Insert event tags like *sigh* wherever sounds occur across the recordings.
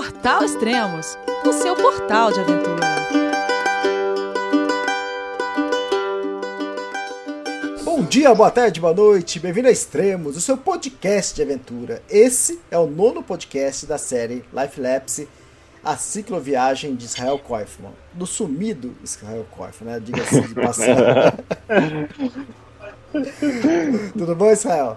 Portal Extremos, o seu portal de aventura. Bom dia, boa tarde, boa noite, bem-vindo a Extremos, o seu podcast de aventura. Esse é o nono podcast da série Life Lapse, a cicloviagem de Israel Koifman, do sumido Israel Koifman, né? Diga-se de *laughs* passagem. *laughs* Tudo bom, Israel?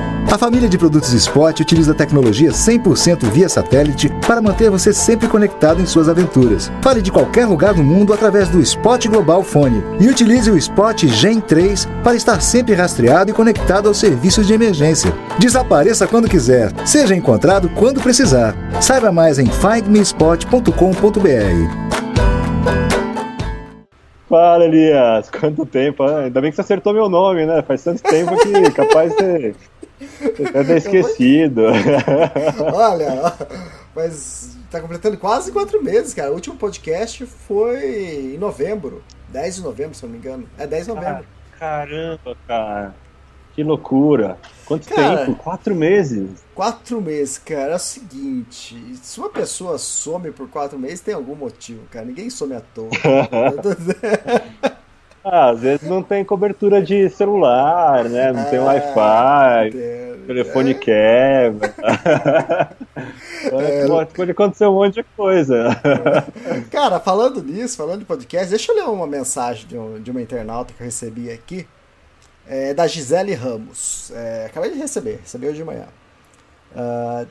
A família de produtos Spot utiliza tecnologia 100% via satélite para manter você sempre conectado em suas aventuras. Fale de qualquer lugar do mundo através do Spot Global Fone e utilize o Spot Gen 3 para estar sempre rastreado e conectado aos serviços de emergência. Desapareça quando quiser, seja encontrado quando precisar. Saiba mais em findmespot.com.br. Fala, Elias. Quanto tempo? Ainda bem que você acertou meu nome, né? Faz tanto tempo que capaz de ter, ter esquecido. *laughs* Olha, mas tá completando quase quatro meses, cara. O último podcast foi em novembro. 10 de novembro, se eu não me engano. É 10 de novembro. Ah, caramba, cara. Que loucura. Quanto Cara, tempo? Quatro meses. Quatro meses, cara. É o seguinte: se uma pessoa some por quatro meses, tem algum motivo, cara. Ninguém some à toa. *laughs* Ah, às vezes não tem cobertura de celular, né? Não tem Ah, Wi-Fi, entendo. o telefone quebra. *laughs* É. pode, pode acontecer um monte de coisa. *laughs* Cara, falando nisso, falando de podcast, deixa eu ler uma mensagem de, um- de uma internauta que eu recebi aqui. É da Gisele Ramos. É, acabei de receber, recebi hoje de manhã. Ah,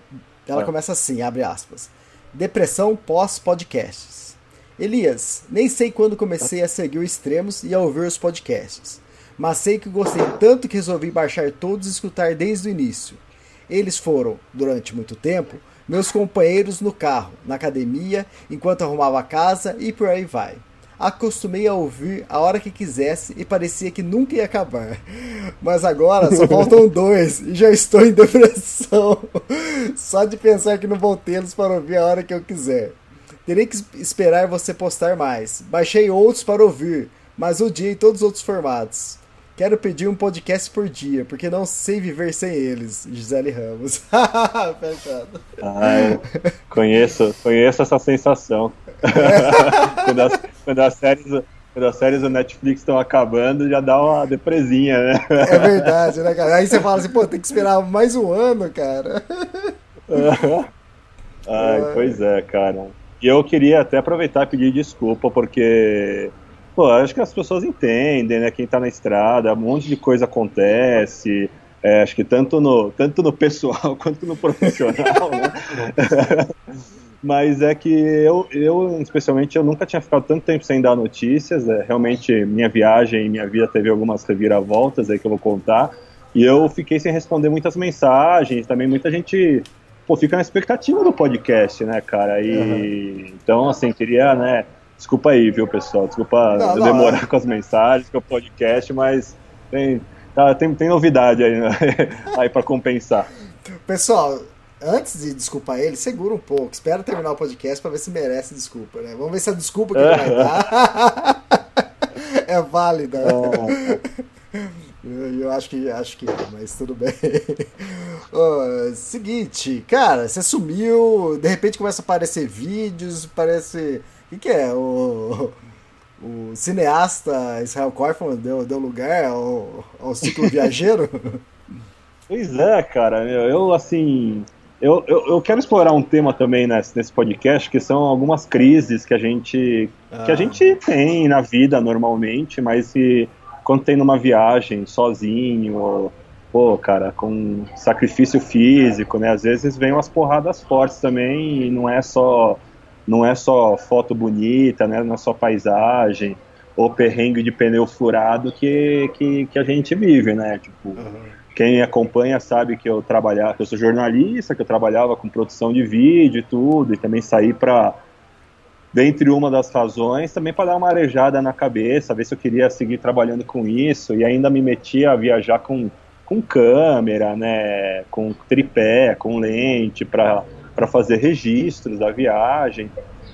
ela Ah. começa assim, abre aspas. Depressão pós-podcasts. Elias, nem sei quando comecei a seguir o Extremos e a ouvir os podcasts. Mas sei que gostei tanto que resolvi baixar todos e escutar desde o início. Eles foram, durante muito tempo, meus companheiros no carro, na academia, enquanto arrumava a casa e por aí vai. Acostumei a ouvir a hora que quisesse e parecia que nunca ia acabar. Mas agora só *laughs* faltam dois e já estou em depressão. *laughs* Só de pensar que não vou tê-los para ouvir a hora que eu quiser. Terei que esperar você postar mais. Baixei outros para ouvir, mas odiei todos os outros formatos. Quero pedir um podcast por dia, porque não sei viver sem eles. Gisele Ramos. *laughs* Fechado. Ai, conheço, conheço essa sensação. *laughs* quando, as, quando, as séries, quando as séries do Netflix estão acabando, já dá uma depresinha, né? É verdade, né, cara? Aí você fala assim, pô, tem que esperar mais um ano, cara. *laughs* Ai, pois é, cara. E eu queria até aproveitar e pedir desculpa, porque, pô, acho que as pessoas entendem, né? Quem tá na estrada, um monte de coisa acontece. é, acho que tanto no, tanto no pessoal *laughs* quanto no profissional, né? *laughs* Mas é que eu, eu, especialmente, eu nunca tinha ficado tanto tempo sem dar notícias. É, realmente, minha viagem, minha vida teve algumas reviravoltas aí que eu vou contar. E eu fiquei sem responder muitas mensagens. Também muita gente pô, fica na expectativa do podcast, né, cara? E então, assim, queria, né? Desculpa aí, viu, pessoal? Desculpa Não, não, demorar é. com as mensagens, com o podcast, mas tem, tá, tem, tem novidade aí, né? *laughs* aí para compensar. Pessoal, antes de desculpar ele, segura um pouco. Espera terminar o podcast pra ver se merece desculpa, né? Vamos ver se a desculpa que ele vai *laughs* dar *laughs* é válida. Eu, eu acho que acho que é, mas tudo bem. *laughs* Ó, seguinte, cara, você sumiu, de repente começa a aparecer vídeos, parece. O que, que é? O, o cineasta Israel Korfman deu, deu lugar ao, ao ciclo *laughs* viajeiro? Pois é, cara, meu, eu assim. Eu, eu, eu quero explorar um tema também nesse, nesse podcast, que são algumas crises que a gente que Ah. a gente tem na vida normalmente, mas que quando tem numa viagem sozinho, ou, pô, cara, com sacrifício físico, né? Às vezes vem umas porradas fortes também e não é só não é só foto bonita, né? Não é só paisagem ou perrengue de pneu furado que, que, que a gente vive, né? Tipo, quem acompanha sabe que eu trabalhava, que eu sou jornalista, que eu trabalhava com produção de vídeo e tudo, e também saí para dentre uma das razões, também para dar uma arejada na cabeça, ver se eu queria seguir trabalhando com isso, e ainda me metia a viajar com, com câmera, né, com tripé, com lente, para fazer registros da viagem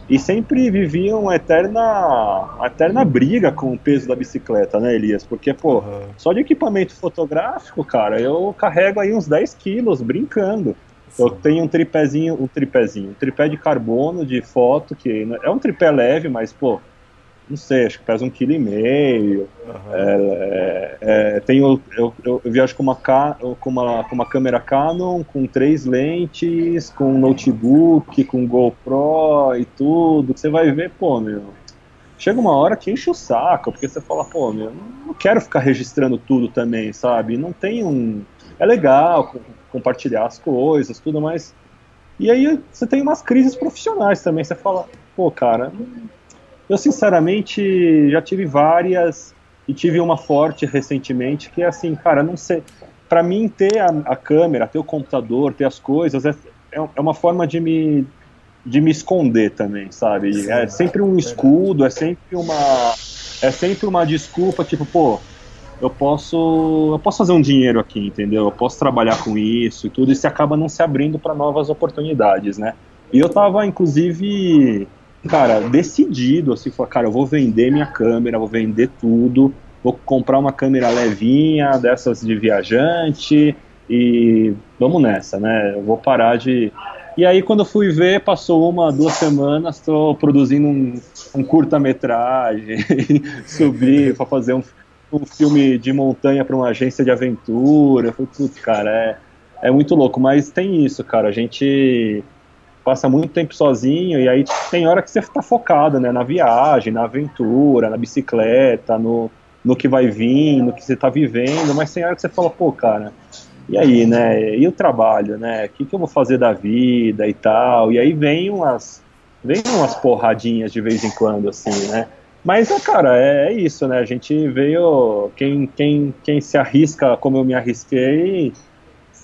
e sempre viviam uma eterna, uma eterna briga com o peso da bicicleta, né, Elias? Porque, pô, uhum. só de equipamento fotográfico, cara, eu carrego aí uns 10 quilos brincando. Eu tenho um tripézinho, um tripézinho, um tripé de carbono de foto, que é um tripé leve, mas, pô, não sei, acho que pesa um quilo e meio. Uhum. É, é, tenho, eu, eu, eu, viajo com uma, com, uma, com uma câmera Canon, com três lentes, com um notebook, com GoPro e tudo. Você vai ver, pô, meu. Chega uma hora que enche o saco, porque você fala, pô, meu, não quero ficar registrando tudo também, sabe? Não tem um. É legal compartilhar as coisas, tudo, mas. E aí você tem umas crises profissionais também. Você fala, pô, cara, eu, sinceramente, já tive várias e tive uma forte recentemente que é assim, cara, não sei. Para mim, ter a, a, câmera, ter o computador, ter as coisas, é, é, é uma forma de me, de me esconder também, sabe? É sempre um escudo, é sempre uma. É sempre uma desculpa, tipo, pô, eu posso eu posso fazer um dinheiro aqui, entendeu? Eu posso trabalhar com isso e tudo, e se acaba não se abrindo para novas oportunidades, né? E eu tava, inclusive, cara, decidido, assim, falar, cara, eu vou vender minha câmera, vou vender tudo, vou comprar uma câmera levinha, dessas de viajante, e vamos nessa, né? Eu vou parar de. E aí, quando eu fui ver, passou uma, duas semanas, estou produzindo um, um curta-metragem, *laughs* subi para fazer um, um filme de montanha para uma agência de aventura. Falei, putz, cara, é, é muito louco, mas tem isso, cara. A gente passa muito tempo sozinho e aí tem hora que você está focado, né, na viagem, na aventura, na bicicleta, no, no que vai vir, no que você está vivendo, mas tem hora que você fala, pô, cara, e aí, né, e o trabalho, né, o que, que eu vou fazer da vida e tal, e aí vem umas, vem umas porradinhas de vez em quando, assim, né, mas, cara, é, é isso, né, a gente veio, quem, quem, quem se arrisca como eu me arrisquei,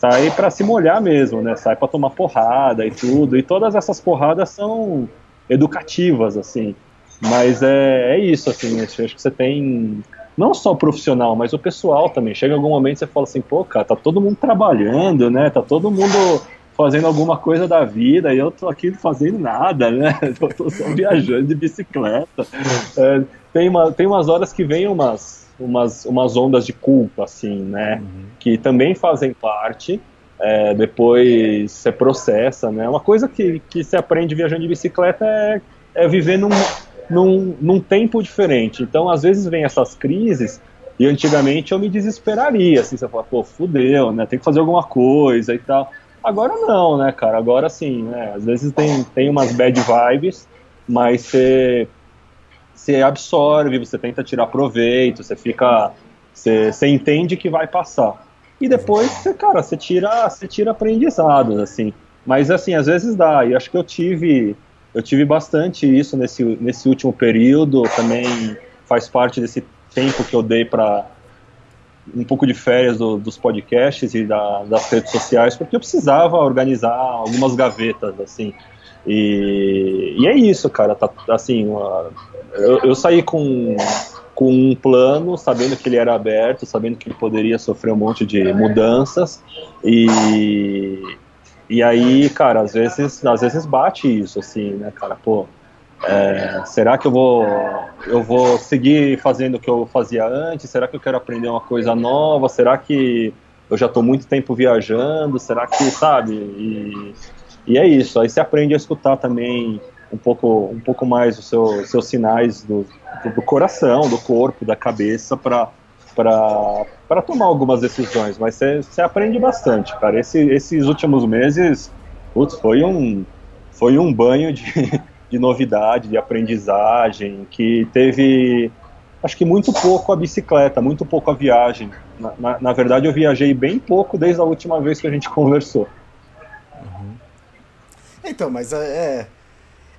sai para se molhar mesmo, né? Sai para tomar porrada e tudo. E todas essas porradas são educativas, assim. Mas é, é isso, assim. Acho que você tem não só o profissional, mas o pessoal também. Chega algum momento você fala assim, pô, cara, tá todo mundo trabalhando, né? Tá todo mundo fazendo alguma coisa da vida e eu tô aqui fazendo nada, né? *laughs* Eu tô só viajando de bicicleta. É, tem, uma, tem umas horas que vem umas umas, umas ondas de culpa, assim, né? Uhum. Que também fazem parte. É, depois você processa, né? Uma coisa que, que se aprende viajando de bicicleta é, é viver num, num, num tempo diferente. Então, às vezes, vem essas crises e antigamente eu me desesperaria, assim, você fala, pô, fudeu, né? Tem que fazer alguma coisa e tal. Agora não, né, cara? Agora sim, né? Às vezes tem, tem umas bad vibes, mas você absorve, você tenta tirar proveito, você fica. Você, entende que vai passar. E depois, cara, você tira, você tira aprendizados, assim. Mas assim, às vezes dá. E acho que eu tive. Eu tive bastante isso nesse, nesse último período. Também faz parte desse tempo que eu dei para um pouco de férias do, dos podcasts e da, das redes sociais, porque eu precisava organizar algumas gavetas, assim. E, e é isso, cara. Tá, assim, uma, eu, eu saí com, com um plano, sabendo que ele era aberto, sabendo que ele poderia sofrer um monte de mudanças. E, e aí, cara, às vezes, às vezes bate isso, assim, né, cara? Pô, é, será que eu vou, eu vou seguir fazendo o que eu fazia antes? Será que eu quero aprender uma coisa nova? Será que eu já estou muito tempo viajando? Será que, sabe? E, e é isso. Aí você aprende a escutar também um pouco, um pouco mais os seu, seus sinais do, do, coração, do corpo, da cabeça para para tomar algumas decisões, mas você aprende bastante, cara. Esse, esses últimos meses, putz, foi um foi um banho de, de novidade, de aprendizagem, que teve acho que muito pouco a bicicleta, muito pouco a viagem. Na, na, na verdade, eu viajei bem pouco desde a última vez que a gente *laughs* conversou. Uhum. Então, mas é, é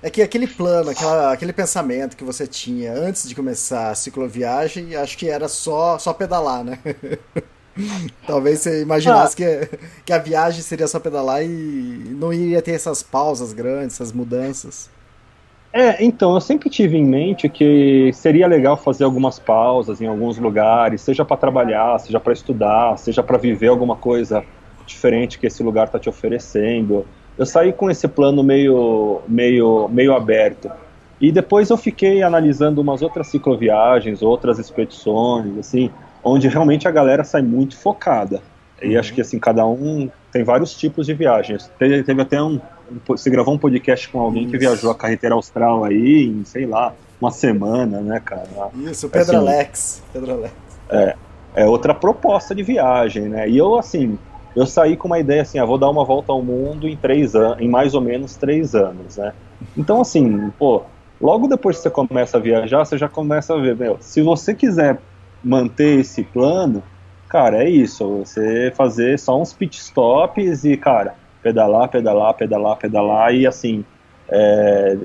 é que aquele plano, aquela, aquele pensamento que você tinha antes de começar a cicloviagem, acho que era só, só pedalar, né? *laughs* Talvez você imaginasse ah. que, que a viagem seria só pedalar e não iria ter essas pausas grandes, essas mudanças. É, então, eu sempre tive em mente que seria legal fazer algumas pausas em alguns lugares, seja para trabalhar, seja para estudar, seja para viver alguma coisa diferente que esse lugar está te oferecendo. eu saí com esse plano meio, meio, meio aberto. E depois eu fiquei analisando umas outras cicloviagens, outras expedições, assim, onde realmente a galera sai muito focada. E uhum. acho que assim, cada um tem vários tipos de viagens. Teve, teve até um, um. Você gravou um podcast com alguém Isso. que viajou a carreteira austral aí em, sei lá, uma semana, né, cara? Isso, Pedro assim, Alex. Pedro Alex. É, é outra proposta de viagem, né? E eu, assim, eu saí com uma ideia assim, ah, vou dar uma volta ao mundo em três anos, em mais ou menos três anos, né? Então, assim, pô, logo depois que você começa a viajar, você já começa a ver, meu, se você quiser manter esse plano, cara, é isso, você fazer só uns pit stops e, cara, pedalar, pedalar, pedalar, pedalar e assim, é,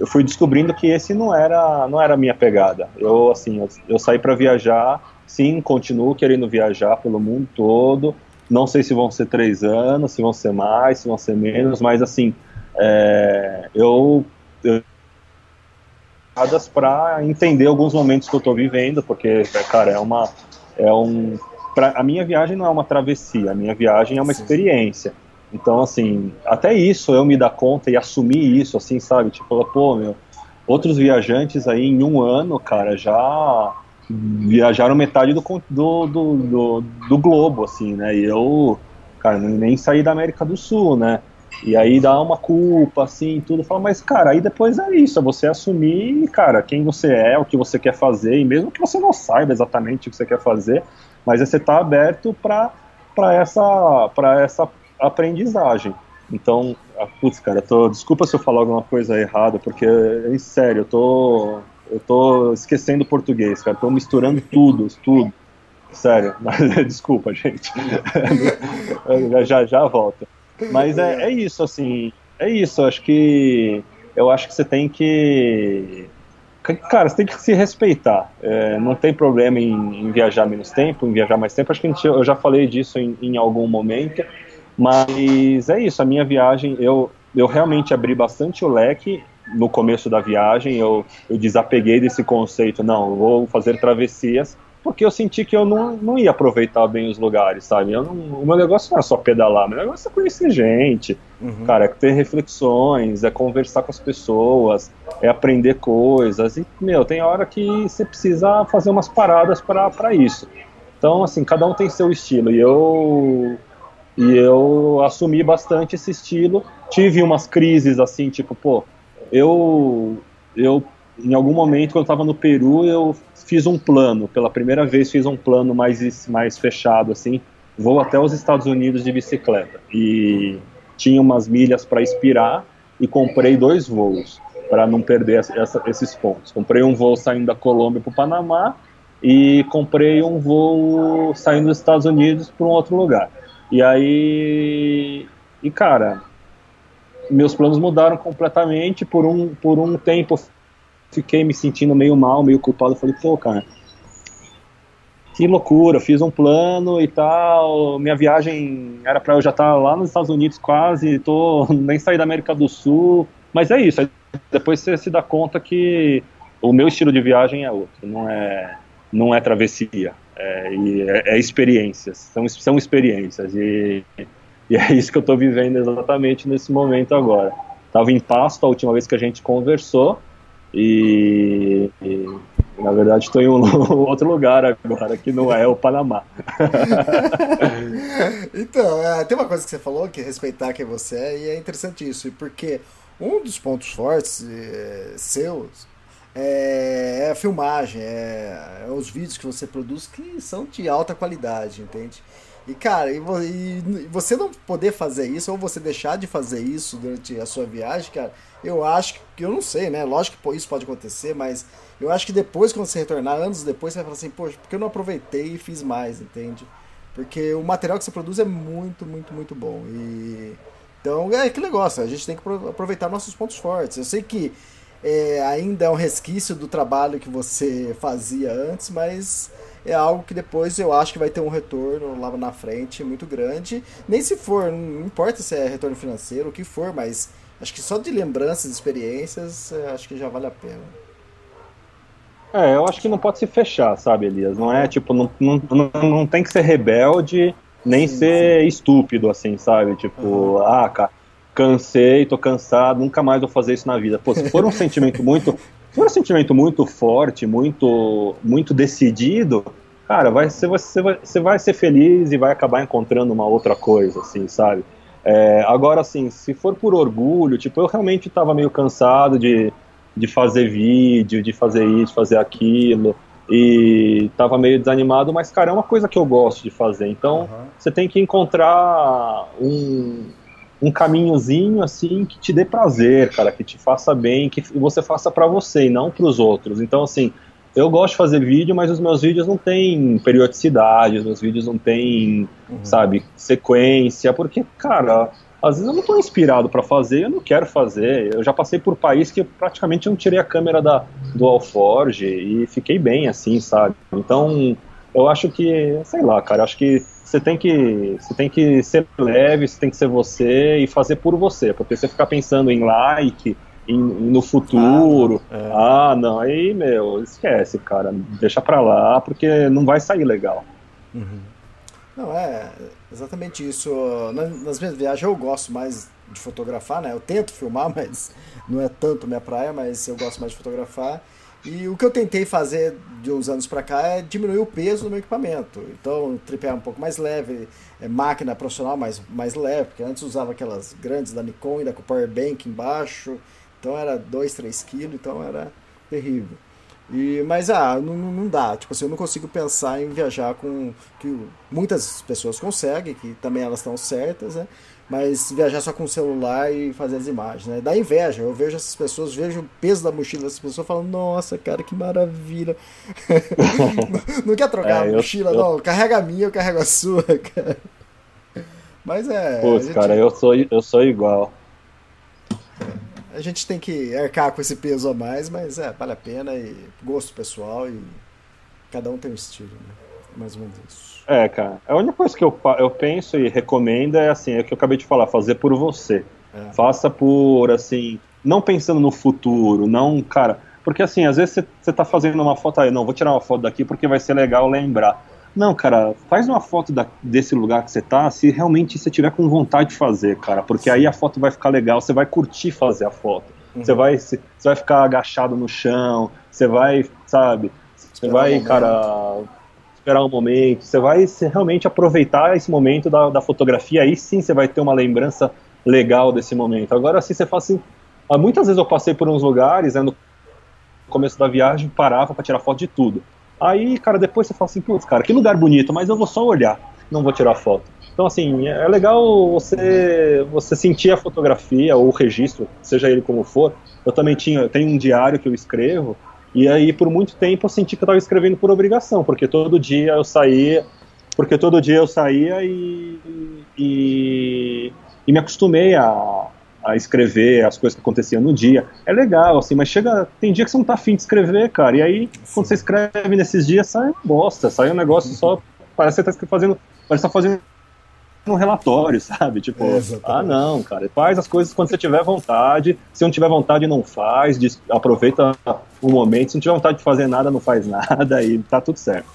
eu fui descobrindo que esse não era não era a minha pegada. Eu assim, eu, eu saí para viajar, sim, continuo querendo viajar pelo mundo todo. Não sei se vão ser três anos, se vão ser mais, se vão ser menos, mas assim, é, eu, eu para entender alguns momentos que eu estou vivendo, porque, cara, é uma é um pra, a minha viagem não é uma travessia, a minha viagem é uma experiência. Então, assim, até isso eu me dar conta e assumir isso, assim, sabe? Tipo, pô, meu, outros viajantes aí em um ano, cara, já viajaram metade do, do, do, do, do globo, assim, né? E eu, cara, nem saí da América do Sul, né? E aí dá uma culpa, assim, tudo. Fala, mas, cara, aí depois é isso, é você assumir, cara, quem você é, o que você quer fazer, e mesmo que você não saiba exatamente o que você quer fazer, mas é você tá aberto para essa, pra essa aprendizagem. Então, ah, putz, cara, tô, desculpa se eu falar alguma coisa errada, porque, em sério, eu tô, eu tô esquecendo português, cara, tô misturando tudo, *laughs* tudo. Sério, *laughs* mas desculpa, gente. *laughs* já, já volto. Mas é, é isso, assim, é isso, acho que eu acho que você tem que cara, você tem que se respeitar. É, não tem problema em, em, viajar menos tempo, em viajar mais tempo. Acho que gente, eu já falei disso em, em, algum momento. Mas é isso, a minha viagem, eu, eu realmente abri bastante o leque no começo da viagem. Eu, eu desapeguei desse conceito, não, vou fazer travessias porque eu senti que eu não, não ia aproveitar bem os lugares, sabe? Não, o meu negócio não é só pedalar, o meu negócio é conhecer gente, uhum. cara, é ter reflexões, é conversar com as pessoas, é aprender coisas. E, meu, tem hora que você precisa fazer umas paradas para isso. Então, assim, cada um tem seu estilo. E eu e eu assumi bastante esse estilo. Tive umas crises assim, tipo, pô, eu eu em algum momento quando eu estava no Peru, eu fiz um plano, pela primeira vez fiz um plano mais, mais fechado, assim, vou até os Estados Unidos de bicicleta. E tinha umas milhas para expirar e comprei dois voos para não perder essa, esses pontos. Comprei um voo saindo da Colômbia para o Panamá e comprei um voo saindo dos Estados Unidos para um outro lugar. E aí, e cara, meus planos mudaram completamente por um por um tempo fiquei me sentindo meio mal, meio culpado. Falei, pô, cara, que loucura, fiz um plano e tal. Minha viagem era para eu já estar tá lá nos Estados Unidos quase, tô *laughs* nem saí da América do Sul. Mas é isso, depois você se dá conta que o meu estilo de viagem é outro, não é, não é travessia, é, é, é experiências, são, são experiências. E, e é isso que eu estou vivendo exatamente nesse momento agora. Estava em Pasto a última vez que a gente conversou, e, e na verdade estou em um *laughs* outro lugar agora, que não é o Panamá. *laughs* então, é, tem uma coisa que você falou, que é respeitar quem você é, e é interessante isso, porque um dos pontos fortes é, seus é, é, a filmagem, é, é, os vídeos que você produz que são de alta qualidade, entende? E cara, e, e, você não poder fazer isso, ou você deixar de fazer isso durante a sua viagem, cara, eu acho que, eu não sei, né? Lógico que isso pode acontecer, mas eu acho que depois, quando você retornar, anos depois, você vai falar assim, poxa, porque eu não aproveitei e fiz mais, entende? Porque o material que você produz é muito, muito, muito bom. E então é aquele negócio, a gente tem que aproveitar nossos pontos fortes. Eu sei que é, ainda é um resquício do trabalho que você fazia antes, mas é algo que depois eu acho que vai ter um retorno lá na frente muito grande. Nem se for, não importa se é retorno financeiro, o que for, mas acho que só de lembranças, experiências, é, acho que já vale a pena. É, eu acho que não pode se fechar, sabe, Elias? Não é tipo, não, não, não, não tem que ser rebelde, nem sim, ser sim. estúpido, assim, sabe? Tipo, uhum. ah, cara, cansei, tô cansado, nunca mais vou fazer isso na vida. Pô, se for um *laughs* sentimento muito, se for um sentimento muito forte, muito, muito decidido, cara, vai, você, você, vai, você vai ser feliz e vai acabar encontrando uma outra coisa, assim, sabe? É, agora, assim, se for por orgulho, tipo, eu realmente estava meio cansado de, de fazer vídeo, de fazer isso, fazer aquilo, e estava meio desanimado, mas, cara, é uma coisa que eu gosto de fazer. Então, uhum. você tem que encontrar um, um caminhozinho, assim, que te dê prazer, cara, que te faça bem, que você faça para você e não para os outros. Então, assim, eu gosto de fazer vídeo, mas os meus vídeos não têm periodicidade, os meus vídeos não têm, uhum. sabe, sequência, porque, cara, às vezes eu não estou inspirado para fazer, eu não quero fazer. Eu já passei por país que praticamente não tirei a câmera da, do Alforge e fiquei bem assim, sabe? Então, eu acho que, sei lá, cara, acho que você tem que você tem que ser leve, você tem que ser você e fazer por você, porque você ficar pensando em like, em, no futuro. Ah, é. ah, não, aí, meu, esquece, cara. Deixa pra lá, porque não vai sair legal. Uhum. Não, é exatamente isso. Nas minhas viagens eu gosto mais de fotografar, né? Eu tento filmar, *laughs* mas não é tanto minha praia, mas eu gosto mais de fotografar. E o que eu tentei fazer de uns anos para cá é diminuir o peso do meu equipamento. Então, tripé um pouco mais leve, é, máquina profissional mais, mais leve, porque antes usava aquelas grandes da Nikon, ainda com power bank embaixo. Então era 2, 3 quilos, então era terrível. E, mas ah, não, não dá, tipo assim, eu não consigo pensar em viajar com que muitas pessoas conseguem, que também elas estão certas, né? Mas viajar só com o celular e fazer as imagens, né? Dá inveja. Eu vejo essas pessoas, vejo o peso da mochila dessas pessoas falando, nossa, cara, que maravilha. não, *laughs* não, quer trocar é, a mochila, eu, não. Carrega a minha, eu carrego a sua, *laughs* cara. Mas é. Putz, gente... cara, eu sou, eu sou igual a gente tem que arcar com esse peso a mais, mas é, vale a pena e gosto pessoal e cada um tem um estilo, né? Mais ou menos isso. É, cara. A única coisa que eu, eu penso e recomendo é assim, é o que eu acabei de falar, fazer por você. É. Faça por, assim, não pensando no futuro, não, cara. Porque assim, às vezes você tá fazendo uma foto aí, não, vou tirar uma foto daqui porque vai ser legal lembrar. Não, cara, faz uma foto da, desse lugar que você tá, se realmente você tiver com vontade de fazer, cara, porque aí a foto vai ficar legal, você vai curtir fazer a foto. Uhum. Você vai você vai ficar agachado no chão, você vai, sabe, você vai, cara, esperar um momento, você vai realmente aproveitar esse momento da, da fotografia, aí sim você vai ter uma lembrança legal desse momento. Agora, assim, você faz assim, muitas vezes eu passei por uns lugares, né, no começo da viagem, parava para tirar foto de tudo. Aí, cara, depois você fala assim, putz, cara, que lugar bonito, mas eu vou só olhar, não vou tirar foto. Então, assim, é legal você, você sentir a fotografia ou o registro, seja ele como for. Eu também tinha, tenho um diário que eu escrevo, e aí por muito tempo eu senti que eu estava escrevendo por obrigação, porque todo dia eu saía, porque todo dia eu saía e, e, e me acostumei a, a escrever as coisas que aconteciam no dia. É legal, assim, mas chega. Tem dia que você não tá afim de escrever, cara. E aí, Sim. quando você escreve nesses dias, sai bosta, sai um negócio só. Parece que você tá fazendo. Parece que tá fazendo um relatório, *laughs* sabe? Tipo, é, ah, não, cara, faz as coisas quando você tiver vontade. Se não tiver vontade, não faz. Aproveita o momento. Se não tiver vontade de fazer nada, não faz *laughs* nada e tá tudo certo.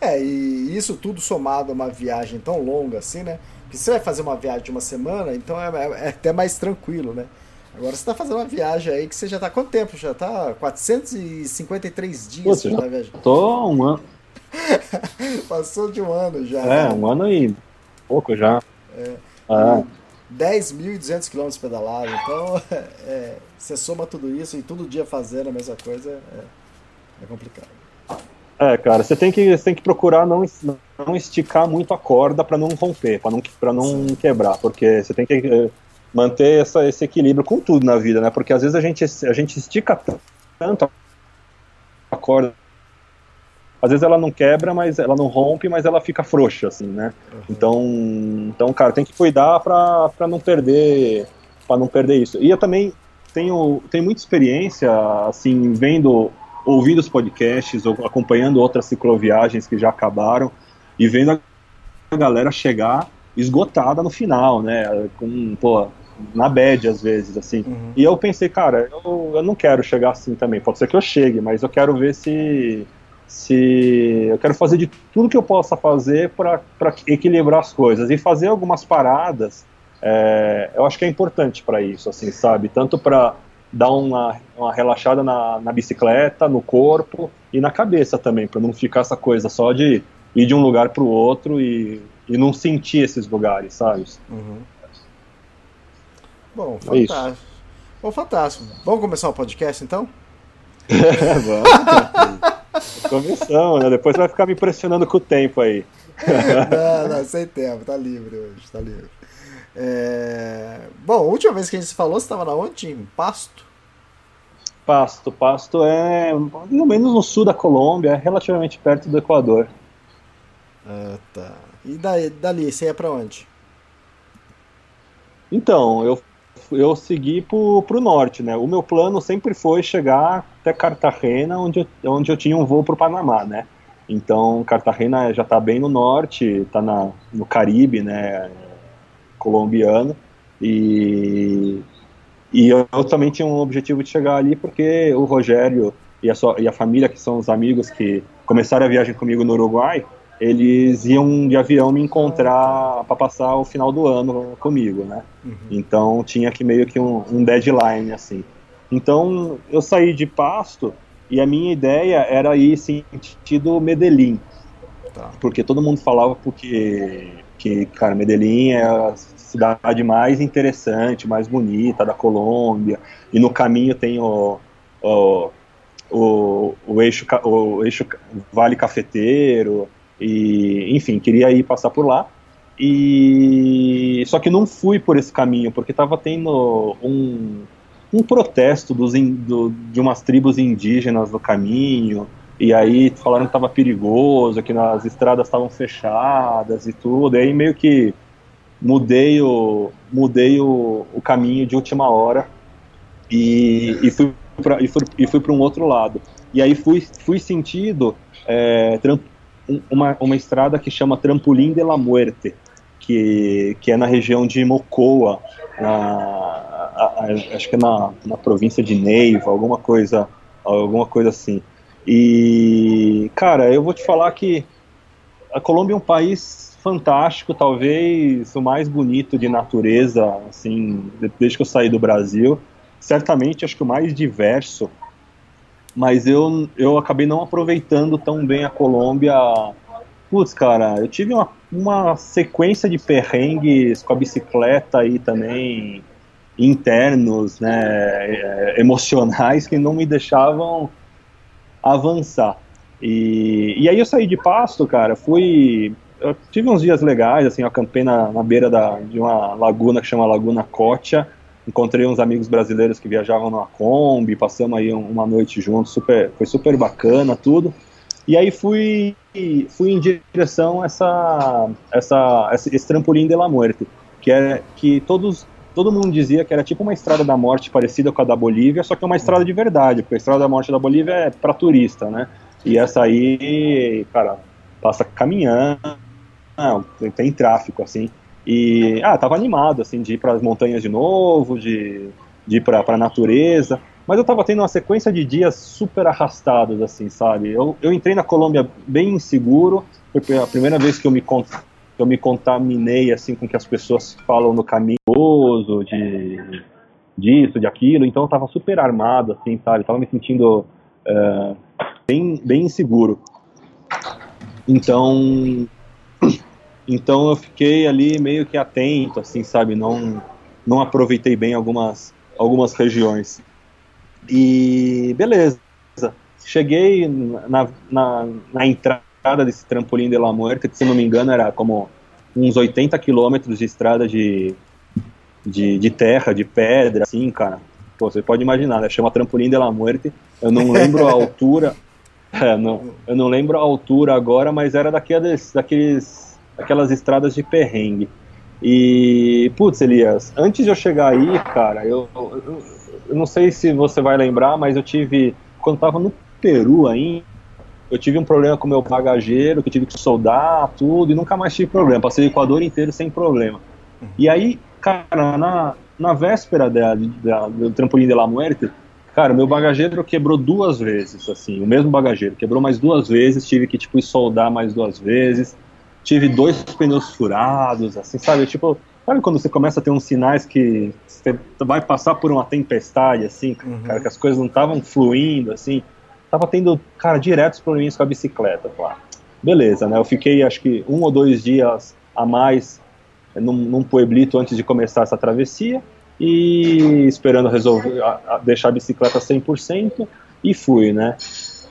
É, e isso tudo somado a uma viagem tão longa assim, né? Porque você vai fazer uma viagem de uma semana, então é, é, é até mais tranquilo, né? Agora você está fazendo uma viagem aí que você já está quanto tempo? Já está 453 dias Pô, já viagem. Tô um ano. *laughs* Passou de um ano já. É, um ano e pouco já. É. Ah. 10.200 km pedalado. Então, *laughs* é, você soma tudo isso e todo dia fazendo a mesma coisa, é, é complicado. É, cara, você tem que, você tem que procurar não, não esticar muito a corda para não romper, para não, pra não quebrar, porque você tem que eh, manter essa, esse equilíbrio com tudo na vida, né? Porque às vezes a gente, a gente estica tanto a corda, às vezes ela não quebra, mas ela não rompe, mas ela fica frouxa, assim, né? Uhum. Então, então, cara, tem que cuidar para não perder, para não perder isso. E eu também tenho, tenho muita experiência, assim, vendo ouvindo os podcasts, ou acompanhando outras cicloviagens que já acabaram e vendo a galera chegar esgotada no final, né? Com, pô, na bad às vezes, assim. Uhum. E eu pensei, cara, eu, eu não quero chegar assim também. Pode ser que eu chegue, mas eu quero ver se. Se eu quero fazer de tudo que eu possa fazer para equilibrar as coisas e fazer algumas paradas é, eu acho que é importante para isso, assim, sabe? Tanto para dar uma, uma relaxada na, na bicicleta, no corpo e na cabeça também, para não ficar essa coisa só de ir de um lugar para o outro e, e não sentir esses lugares, sabe? Uhum. Bom, É isso. fantástico. Bom, fantástico. Vamos começar o podcast então? É, *laughs* *laughs* vamos. Começamos, né? Depois vai ficar me impressionando com o tempo aí. não, não, sem tempo, tá livre hoje, tá livre. É... Bom, a última vez que a gente se falou, você estava na onde? Em Pasto? Pasto. Pasto é no menos no sul da Colômbia, é relativamente perto do Equador. Ah, tá. E daí, dali, você ia pra onde? Então, eu, eu segui pro, pro norte, né? O meu plano sempre foi chegar até Cartagena, onde eu, onde eu tinha um voo pro Panamá, né? Então, Cartagena já tá bem no norte, tá na, no Caribe, né? Colombiano. E, e eu, eu também tinha um objetivo de chegar ali porque o Rogério e a, sua, e a família, que são os amigos que começaram a viagem comigo no Uruguai, eles iam de avião me encontrar para passar o final do ano comigo, né? Então tinha que meio que um, um deadline assim. Então eu saí de Pasto e a minha ideia era ir sentido Medellín, Tá. porque todo mundo falava porque que cara Medellín é a cidade mais interessante, mais bonita da Colômbia e no caminho tem o, o o, o, eixo, o eixo Vale Cafeteiro, e enfim, queria ir passar por lá. E só que não fui por esse caminho, porque estava tendo um, um protesto dos, in- do- de umas tribos indígenas no caminho, e aí falaram que estava perigoso, que as estradas estavam fechadas e tudo, e aí meio que mudei o, mudei o, o caminho de última hora e, e fui pra, e fui, e fui para um outro lado. E aí fui, fui sentido é, um- uma, uma estrada que chama Trampolim de la Muerte, que, que é na região de Mocoa, na, a- a- acho que é na, na província de Neiva, alguma coisa, alguma coisa assim. E, cara, eu vou te falar que a Colômbia é um país fantástico, talvez o mais bonito de natureza, assim, de- desde que eu saí do Brasil. Certamente, acho que o mais diverso. Mas eu, eu acabei não aproveitando tão bem a Colômbia. Putz, cara, eu tive uma, uma sequência de perrengues com a bicicleta aí também, internos, né, eh, emocionais, que não me deixavam avançar. E, e aí eu saí de Pasto, cara, fui. Eu tive uns dias legais, assim, eu acampei na, na beira da, de uma laguna que chama Laguna Cotia. Encontrei uns amigos brasileiros que viajavam numa Kombi, passamos aí um- uma noite juntos, super, foi super bacana tudo. E aí fui, fui em direção a essa, essa, esse trampolim de la muerte, que é que todos todo mundo dizia que era tipo uma estrada da morte parecida com a da Bolívia, só que é uma estrada de verdade, porque a estrada da morte da Bolívia é para turista, né? E essa aí, cara, passa caminhando, tem, tem tráfico, assim. E, ah, tava animado, assim, de ir para as montanhas de novo, de, de ir para a natureza. Mas eu tava tendo uma sequência de dias super arrastados, assim, sabe? Eu, eu entrei na Colômbia bem inseguro, foi a primeira vez que eu me, con- eu me contaminei, assim, com o que as pessoas falam no caminho de disso, de aquilo, então eu tava super armado, assim, sabe? Tava me sentindo eh, bem, bem inseguro. Então, então eu fiquei ali meio que atento, assim, sabe? Não, não aproveitei bem algumas, algumas regiões. E beleza. Cheguei na, na, na entrada desse trampolim de La Muerte, que se não me engano era como uns 80 quilômetros de estrada de, de, de terra, de pedra, assim, cara. Pô, você pode imaginar, né? Chama Trampolim de la Muerte. Eu não lembro a *laughs* altura. É, não, eu não lembro a altura agora, mas era daqueles, daqueles, daquelas estradas de perrengue. E, putz, Elias, antes de eu chegar aí, cara, eu, eu, eu não sei se você vai lembrar, mas eu tive, quando tava no Peru ainda, eu tive um problema com meu bagageiro, que eu tive que soldar tudo, e nunca mais tive problema. Passei o Equador inteiro sem problema. E aí, cara, na, na véspera da, da, do trampolim de la Muerte, cara, meu bagageiro quebrou duas vezes, assim, o mesmo bagageiro, quebrou mais duas vezes, tive que, tipo, soldar mais duas vezes, tive dois pneus furados, assim, sabe, tipo, Sabe quando você começa a ter uns sinais que você vai passar por uma tempestade, assim, Uhum. cara, que as coisas não estavam fluindo, assim. Tava tendo, cara, diretos probleminhas com a bicicleta, lá. Beleza, né? Eu fiquei, acho que, um ou dois dias a mais num, num pueblito antes de começar essa travessia e esperando resolver, a- a- deixar a bicicleta 100% e fui, né?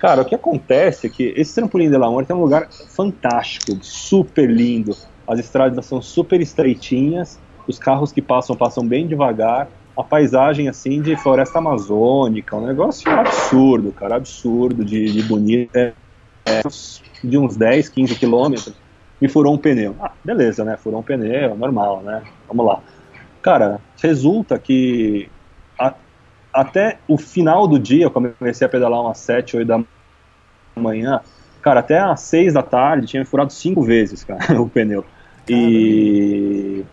Cara, o que acontece é que esse Trampolim de la Morte é um lugar fantástico, super lindo. As estradas são super estreitinhas, os carros que passam passam bem devagar. A paisagem assim de floresta amazônica, um negócio absurdo, cara, absurdo de, de bonito. É, é, de uns 10, 15 quilômetros, me furou um pneu. Ah, beleza, né? Furou um pneu, normal, né? Vamos lá. Cara, resulta que até o final do dia, eu comecei a pedalar umas 7, 8 da manhã, cara, até às 6 da tarde tinha me furado cinco vezes, cara, *laughs* o pneu. E.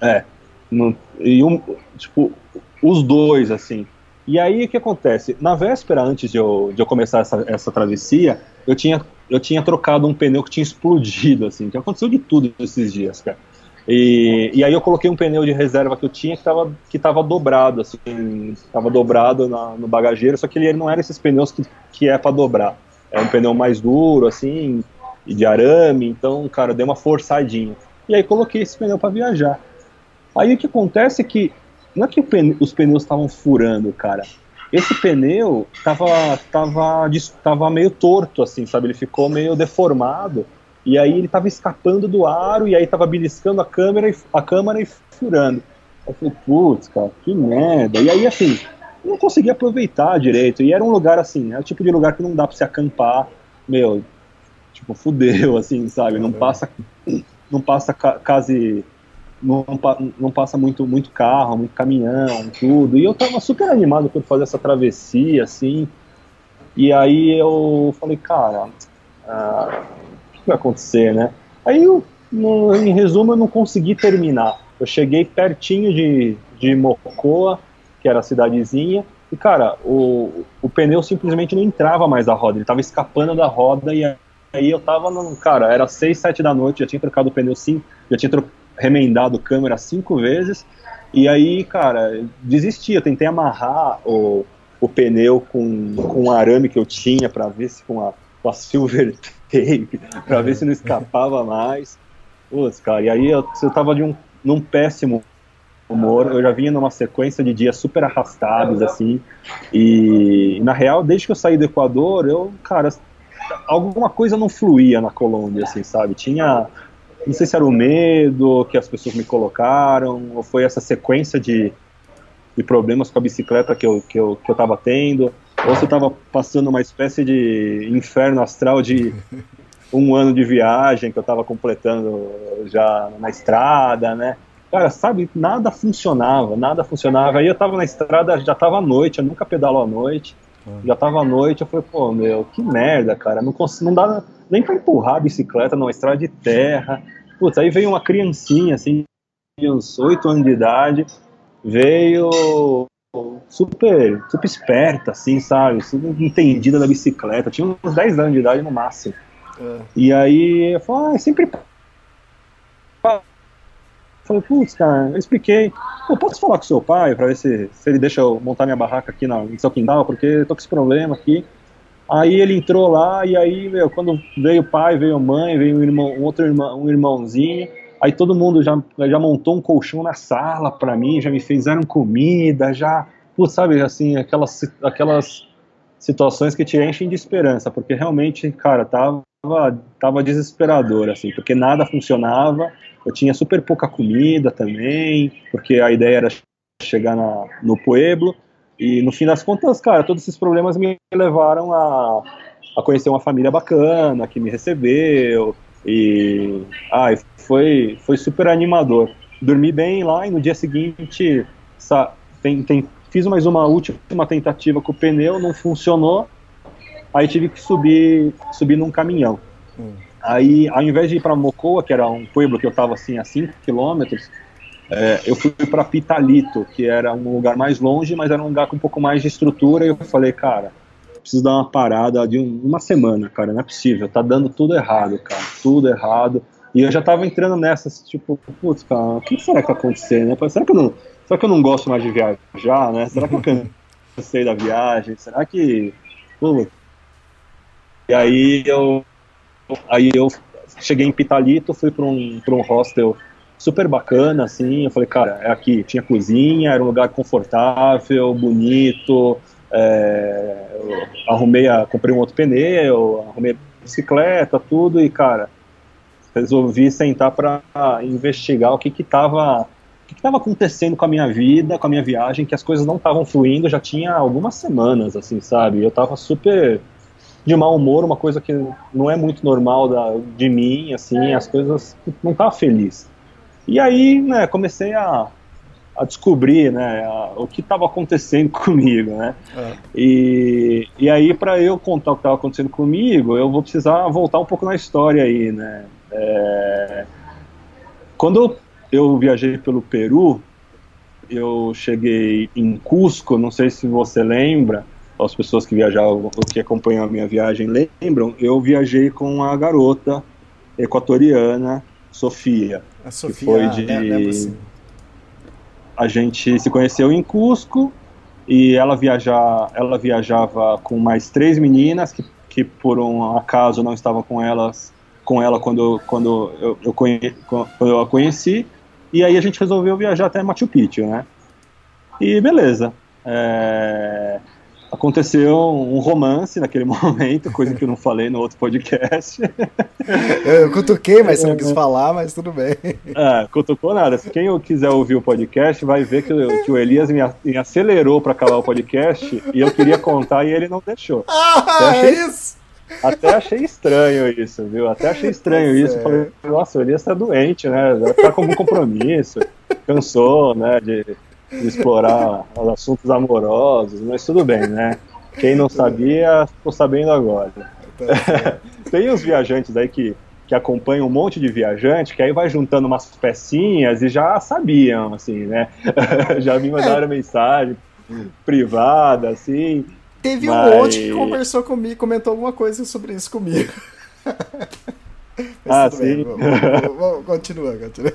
É. não- e um, tipo, os dois, assim. E aí o que acontece? Na véspera, antes de eu, de eu começar essa, essa travessia, eu tinha, eu tinha trocado um pneu que tinha explodido, assim, que aconteceu de tudo esses dias, cara. E, e aí eu coloquei um pneu de reserva que eu tinha que estava que tava dobrado, assim, estava dobrado na- no bagageiro, só que ele não era esses pneus que, que é para dobrar. É um pneu mais duro, assim, de arame, então, cara, deu uma forçadinha. E aí coloquei esse pneu para viajar. Aí o que acontece é que não é que os pneus estavam furando, cara. Esse pneu tava, tava, tava meio torto, assim, sabe? Ele ficou meio deformado. E aí ele tava escapando do aro, e aí tava beliscando a câmera e, a câmera e furando. Eu falei, putz, cara, que merda. E aí, assim, eu não conseguia aproveitar direito. E era um lugar assim, é o tipo de lugar que não dá pra se acampar. Meu, tipo, fudeu, *laughs* assim, sabe? Não passa, não passa quase não, não passa muito, muito carro, muito caminhão, tudo. E eu tava super animado por fazer essa travessia, assim. E aí eu falei, cara, ah, que vai acontecer, né? Aí, eu, no- em resumo, eu não consegui terminar. Eu cheguei pertinho de, de Mocoa, que era a cidadezinha, e, cara, o, o pneu simplesmente não entrava mais da roda, ele tava escapando da roda, e aí eu tava, no, cara, era 6, 7 da noite, já tinha trocado o pneu sim, já tinha remendado câmera cinco vezes, e aí, cara, desisti, eu tentei amarrar o, o pneu com, com um arame que eu tinha para ver se com a, com a silver tape, *laughs* para ver se não escapava mais. Putz, cara, e aí eu, eu tava de um, num péssimo humor, eu já vinha numa sequência de dias super arrastados, assim, e na real, desde que eu saí do Equador, eu, cara, alguma coisa não fluía na Colômbia, assim, sabe? Tinha, não sei se era o medo que as pessoas me colocaram, ou foi essa sequência de, de problemas com a bicicleta que eu, que eu, que eu tava tendo, ou se eu tava passando uma espécie de inferno astral de *laughs* um ano de viagem que eu tava completando já na estrada, né? Cara, sabe, nada funcionava, nada funcionava. Aí eu tava na estrada, já tava à noite, eu nunca pedalo à noite. Já tava à noite, eu falei, pô, meu, que merda, cara. Não, cons- não dá nem pra empurrar a bicicleta numa estrada de terra. Putz, aí veio uma criancinha, assim, de uns 8 anos de idade, veio super, super esperta, assim, sabe? Super entendida da bicicleta. Tinha uns 10 anos de idade no máximo. É. E aí eu falei, ah, é sempre. Falei, putz, cara, eu expliquei. Pô, posso falar com seu pai pra ver se, se ele deixa eu montar minha barraca aqui na, no seu quintal, porque eu tô com esse problema aqui. Aí ele entrou lá, e aí, meu, quando veio o pai, veio a mãe, veio um, irmão, um outro irmão, um irmãozinho, aí todo mundo já, já montou um colchão na sala pra mim, já me fizeram comida, já, putz, sabe, assim, aquelas, aquelas situações que te enchem de esperança, porque realmente, cara, tava, tava desesperador, assim, porque nada funcionava, eu tinha super pouca comida também, porque a ideia era chegar na, no pueblo, e no fim das contas, cara, todos esses problemas me levaram a, a conhecer uma família bacana, que me recebeu, e ai, foi, foi super animador. Dormi bem lá e no dia seguinte sa, tem, tem, fiz mais uma última tentativa com o pneu, não funcionou, aí tive que subir, subir num caminhão. Hum. Aí, ao invés de ir para Mocoa, que era um pueblo que eu estava assim a 5 quilômetros, é, eu fui para Pitalito, que era um lugar mais longe, mas era um lugar com um pouco mais de estrutura. E eu falei, cara, preciso dar uma parada de um- uma semana, cara, não é possível, tá dando tudo errado, cara, tudo errado. E eu já tava entrando nessas, tipo, putz, cara, o que será que tá acontecendo? Né? Será que eu não, será que eu não gosto mais de viajar, né? Será que eu cansei da viagem? Será que. Pô. E aí eu. Aí eu cheguei em Pitalito, fui para um, pra um hostel super bacana, assim. Eu falei, cara, é aqui. Tinha cozinha, era um lugar confortável, bonito. É, arrumei, a, comprei um outro pneu, arrumei bicicleta, tudo. E, cara, resolvi sentar para investigar o que que estava o que estava acontecendo com a minha vida, com a minha viagem, que as coisas não estavam fluindo, já tinha algumas semanas, assim, sabe? Eu estava super de mau humor, uma coisa que não é muito normal da, de mim, assim, as coisas não tava feliz. E aí, né, comecei a, a descobrir, né, a, o que estava acontecendo *laughs* comigo, né? É. E, e aí, para eu contar o que estava acontecendo comigo, eu vou precisar voltar um pouco na história aí, né? É, quando eu viajei pelo Peru, eu cheguei em Cusco, não sei se você lembra, as pessoas que viajavam, que acompanham a minha viagem lembram, eu viajei com a garota equatoriana Sofia. A Sofia, que foi de... É, a gente se conheceu em Cusco e ela, viaja, ela viajava com mais três meninas que, que por um acaso não estavam com elas com ela quando, quando, eu, eu conhe, quando eu a conheci e aí a gente resolveu viajar até Machu Picchu, né? E beleza. É... Aconteceu um romance naquele *laughs* momento, coisa que eu não falei no outro podcast. *laughs* Eu cutuquei, mas você não quis falar, mas tudo bem. *laughs* É, cutucou nada. Se quem quiser ouvir o podcast vai ver que, que o Elias me, me acelerou para acabar o podcast e eu queria contar e ele não deixou. Ah, é isso! Até achei estranho isso, viu? Até achei estranho tá isso. Falei, nossa, o Elias tá doente, né? Estar com algum compromisso. Cansou, né? De, de explorar os assuntos amorosos, mas tudo bem, né? Quem não sabia, ficou sabendo agora. *laughs* Tem uns viajantes aí que, que acompanham um monte de viajante, que aí vai juntando umas pecinhas e já sabiam, assim, né? *laughs* já me mandaram mensagem privada, assim, Teve Mas... um monte que conversou comigo, comentou alguma coisa sobre isso comigo. *laughs* ah, sim. continua, continua.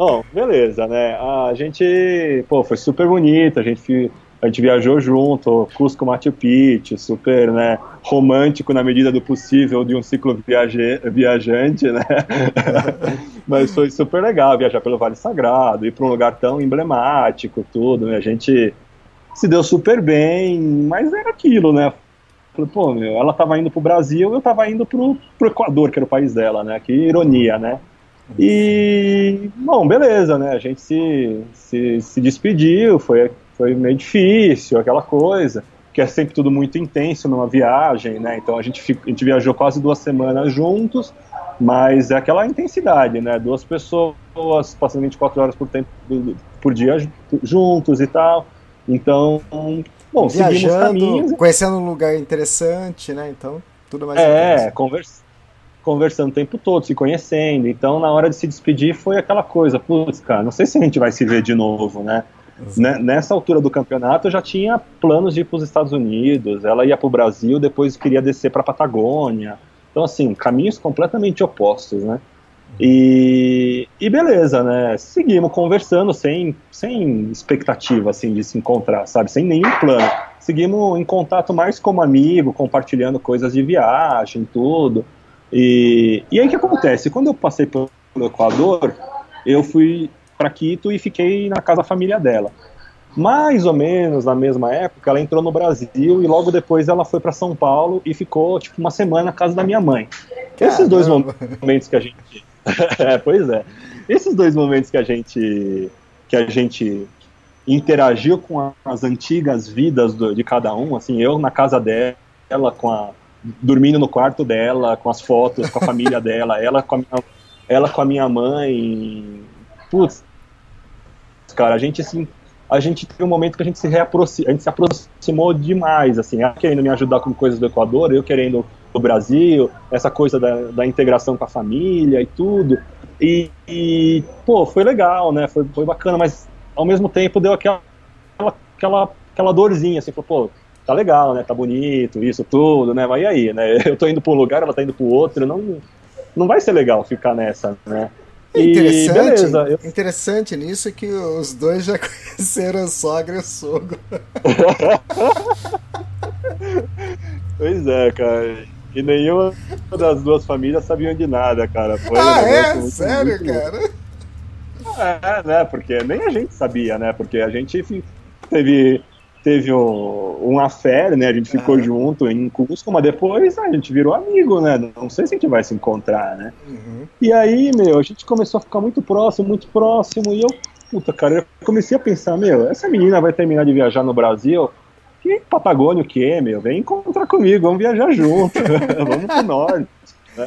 Bom, beleza, né? A gente, pô, foi super bonito, a gente, a gente viajou junto, Cusco Machu Picchu, super, né, romântico na medida do possível de um ciclo viaje, viajante, né? *laughs* Mas foi super legal viajar pelo Vale Sagrado, ir para um lugar tão emblemático, tudo, né? A gente se deu super bem, mas era aquilo, né? Pô, meu, ela tava indo pro Brasil, eu tava indo pro, pro Equador, que era o país dela, né? Que ironia, né? E, bom, beleza, né? A gente se, se, se despediu, foi, foi meio difícil, aquela coisa, que é sempre tudo muito intenso numa viagem, né? Então a gente, a gente viajou quase duas semanas juntos, mas é aquela intensidade, né? Duas pessoas passando 24 horas por, tempo, por dia juntos e tal. Então, bom, Viajando, caminhos. Conhecendo um lugar interessante, né? Então, tudo mais É, conversa, conversando o tempo todo, se conhecendo. Então, na hora de se despedir, foi aquela coisa, putz, cara, não sei se a gente vai se ver de novo, né? né nessa altura do campeonato, eu já tinha planos de ir para os Estados Unidos, ela ia para o Brasil, depois queria descer para a Patagônia. Então, assim, caminhos completamente opostos, né? E, e beleza, né? Seguimos conversando sem, sem expectativa assim, de se encontrar, sabe? Sem nenhum plano. Seguimos em contato mais como amigo, compartilhando coisas de viagem, tudo. E, e aí o que acontece? Quando eu passei pelo Equador, eu fui para Quito e fiquei na casa da família dela. Mais ou menos na mesma época, ela entrou no Brasil e logo depois ela foi para São Paulo e ficou tipo uma semana na casa da minha mãe. Esses dois momentos que a gente *laughs* é, pois é. Esses dois momentos que a gente que a gente interagiu com as antigas vidas do, de cada um, assim, eu na casa dela, com a, dormindo no quarto dela, com as fotos, com a família *laughs* dela, ela com a minha, ela com a minha mãe. Putz, cara, a gente assim, a gente tem um momento que a gente se reaproxima, a gente se aproximou demais, assim, ela querendo me ajudar com coisas do Equador, eu querendo do Brasil, essa coisa da, da integração com a família e tudo. E, e, pô, foi legal, né? Foi, foi bacana, mas ao mesmo tempo deu aquela, aquela, aquela dorzinha, assim, pô, tá legal, né? Tá bonito, isso tudo, né? Mas e aí, né? *laughs* Eu tô indo pra um lugar, ela tá indo pro outro, não, não vai ser legal ficar nessa, né? É E interessante, beleza, eu- interessante nisso é que os dois já *laughs* conheceram a sogra e o sogro. *laughs* Pois é, cara. E nenhuma das duas famílias sabiam de nada, cara. Foi um ah, é? muito- Sério, muito- cara? É, né? Porque nem a gente sabia, né? Porque a gente teve, teve um, uma fé, né? A gente ficou Aham. junto em Cusco, mas depois a gente virou amigo, né? Não sei se a gente vai se encontrar, né? Uhum. E aí, meu, a gente começou a ficar muito próximo, muito próximo, e eu, puta, cara, eu comecei a pensar, meu, essa menina vai terminar de viajar no Brasil, que Patagônia o quê, meu? Vem encontrar comigo, vamos viajar junto, *laughs* vamos pro norte. né?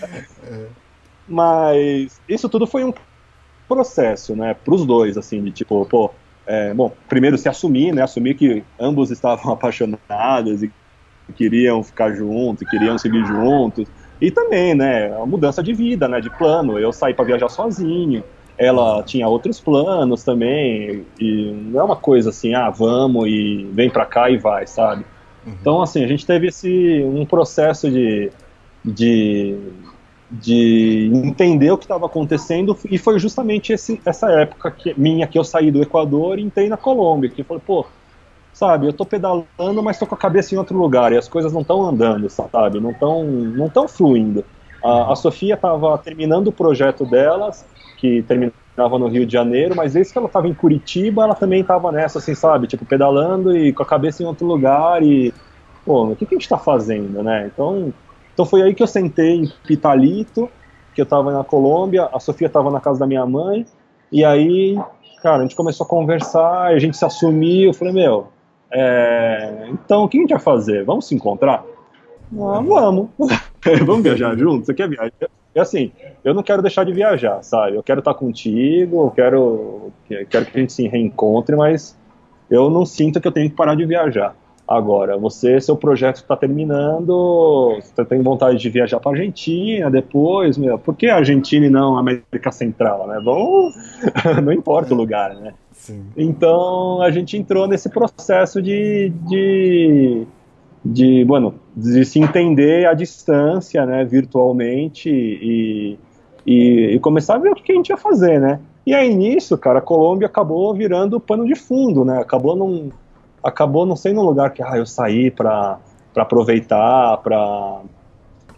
Mas isso tudo foi um processo, né, pros dois, assim, de tipo, pô, é, bom, primeiro se assumir, né, assumir que ambos estavam *laughs* apaixonados e queriam ficar juntos, queriam seguir juntos, e também, né, a mudança de vida, né, de plano. Eu saí para viajar sozinho, ela tinha outros planos também, e não é uma coisa assim, ah, vamos e vem para cá e vai, sabe? Então, assim, a gente teve esse um processo de, de, de entender o que estava acontecendo e foi justamente esse, essa época que, minha que eu saí do Equador e entrei na Colômbia, que eu falei, pô, sabe, eu tô pedalando, mas tô com a cabeça em outro lugar e as coisas não estão andando, sabe, não estão não tão fluindo. A, a Sofia estava terminando o projeto delas, que terminava no Rio de Janeiro, mas desde que ela estava em Curitiba, ela também estava nessa, assim, sabe, tipo, pedalando e com a cabeça em outro lugar e, pô, o que, que a gente está fazendo, né? Então, então foi aí que eu sentei em Pitalito, que eu estava na Colômbia, a Sofia estava na casa da minha mãe, e aí, cara, a gente começou a conversar, a gente se assumiu, eu falei, meu, é, então o que a gente vai fazer? Vamos se encontrar? Ah, vamos. *laughs* vamos viajar juntos? Você quer viajar? É assim, eu não quero deixar de viajar, sabe? Eu quero estar contigo, eu quero, quero que a gente se reencontre, mas eu não sinto que eu tenho que parar de viajar. Agora, você, seu projeto está terminando, você tem vontade de viajar para Argentina depois, meu, por que Argentina e não América Central, né? Vamos, *laughs* não importa o lugar, né? Sim. Então a gente entrou nesse processo de, de, de, bueno, de se entender à distância, né, virtualmente e, e, e começar a ver o que a gente ia fazer, né? E aí nisso, cara, a Colômbia acabou virando pano de fundo, né? Acabou num, acabou não sendo um lugar que ah, eu saí para aproveitar, para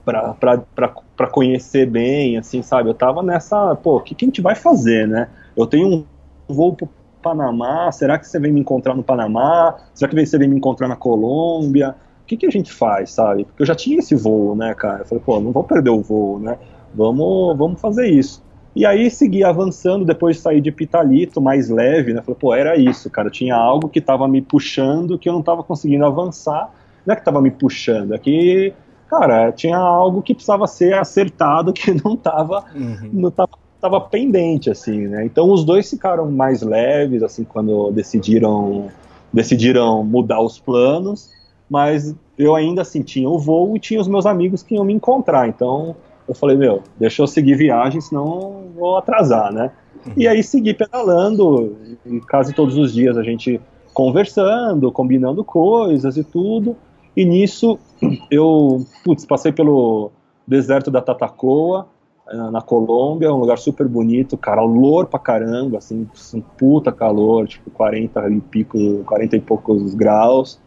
para conhecer bem, assim, sabe? Eu tava nessa, pô, o que, que a gente vai fazer, né? Eu tenho um voo pro Panamá, será que você vem me encontrar no Panamá? Será que você vem me encontrar na Colômbia? O que, que a gente faz, sabe? Porque eu já tinha esse voo, né, cara? Eu falei, pô, não vou perder o voo, né? Vamos, vamos fazer isso. E aí segui avançando, depois de sair de Pitalito, mais leve, né? Falei, pô, era isso, cara. Tinha algo que tava me puxando, que eu não tava conseguindo avançar. Não é que tava me puxando, é que, cara, tinha algo que precisava ser acertado, *laughs* que não tava, Uhum. não tava, tava pendente, assim, né? Então os dois ficaram mais leves, assim, quando decidiram, decidiram mudar os planos, mas eu ainda, assim, tinha o voo e tinha os meus amigos que iam me encontrar, então eu falei, meu, deixa eu seguir viagem, senão vou atrasar, né? E aí segui pedalando, e quase todos os dias a gente conversando, combinando coisas e tudo. E nisso *clears throat* eu, putz, passei pelo deserto da Tatacoa, eh, na Colômbia, um lugar super bonito, calor pra caramba, assim, um puta calor, tipo 40 e pico, 40 e poucos graus.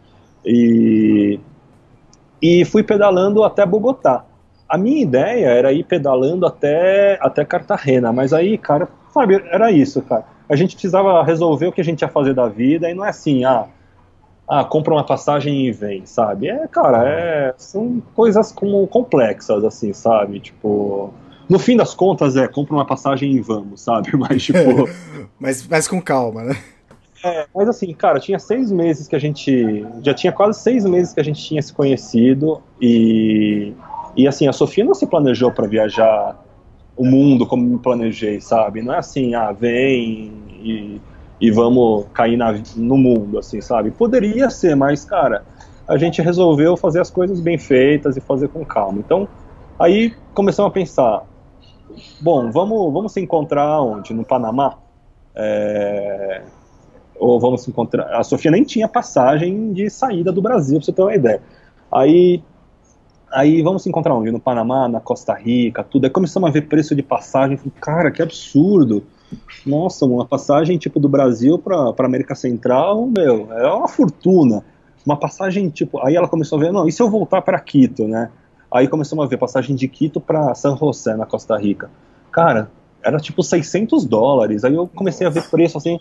E, e fui pedalando até Bogotá. A minha ideia era ir pedalando até, até Cartagena, mas aí, cara, sabe, era isso, cara. A gente precisava resolver o que a gente ia fazer da vida, e não é assim, ah, ah compra uma passagem e vem, sabe? É, cara, é, são coisas como complexas, assim, sabe? Tipo, no fim das contas, é, compra uma passagem e vamos, sabe? *laughs* Mas, tipo. *laughs* Mas, mas com calma, né? É, mas assim, cara, tinha seis meses que a gente. Já tinha quase seis meses que a gente tinha se conhecido e. E assim, a Sofia não se planejou para viajar o mundo como me planejei, sabe? Não é assim, ah, vem e, e vamos cair na, no mundo, assim, sabe? Poderia ser, mas, cara, a gente resolveu fazer as coisas bem feitas e fazer com calma. Então, aí começamos a pensar, bom, vamos, vamos se encontrar onde? No Panamá? É, ou vamos se encontrar. A Sofia nem tinha passagem de saída do Brasil, pra você ter uma ideia. Aí Aí vamos se encontrar onde? No Panamá, na Costa Rica, tudo. Aí começamos a ver preço de passagem. Falei, cara, que absurdo. Nossa, uma passagem tipo do Brasil para América Central, meu, é uma fortuna. Uma passagem tipo. Aí ela começou a ver, não, e se eu voltar para Quito, né? Aí começamos a ver passagem de Quito para San José, na Costa Rica. Cara, era tipo 600 dólares. Aí eu comecei a ver preço assim.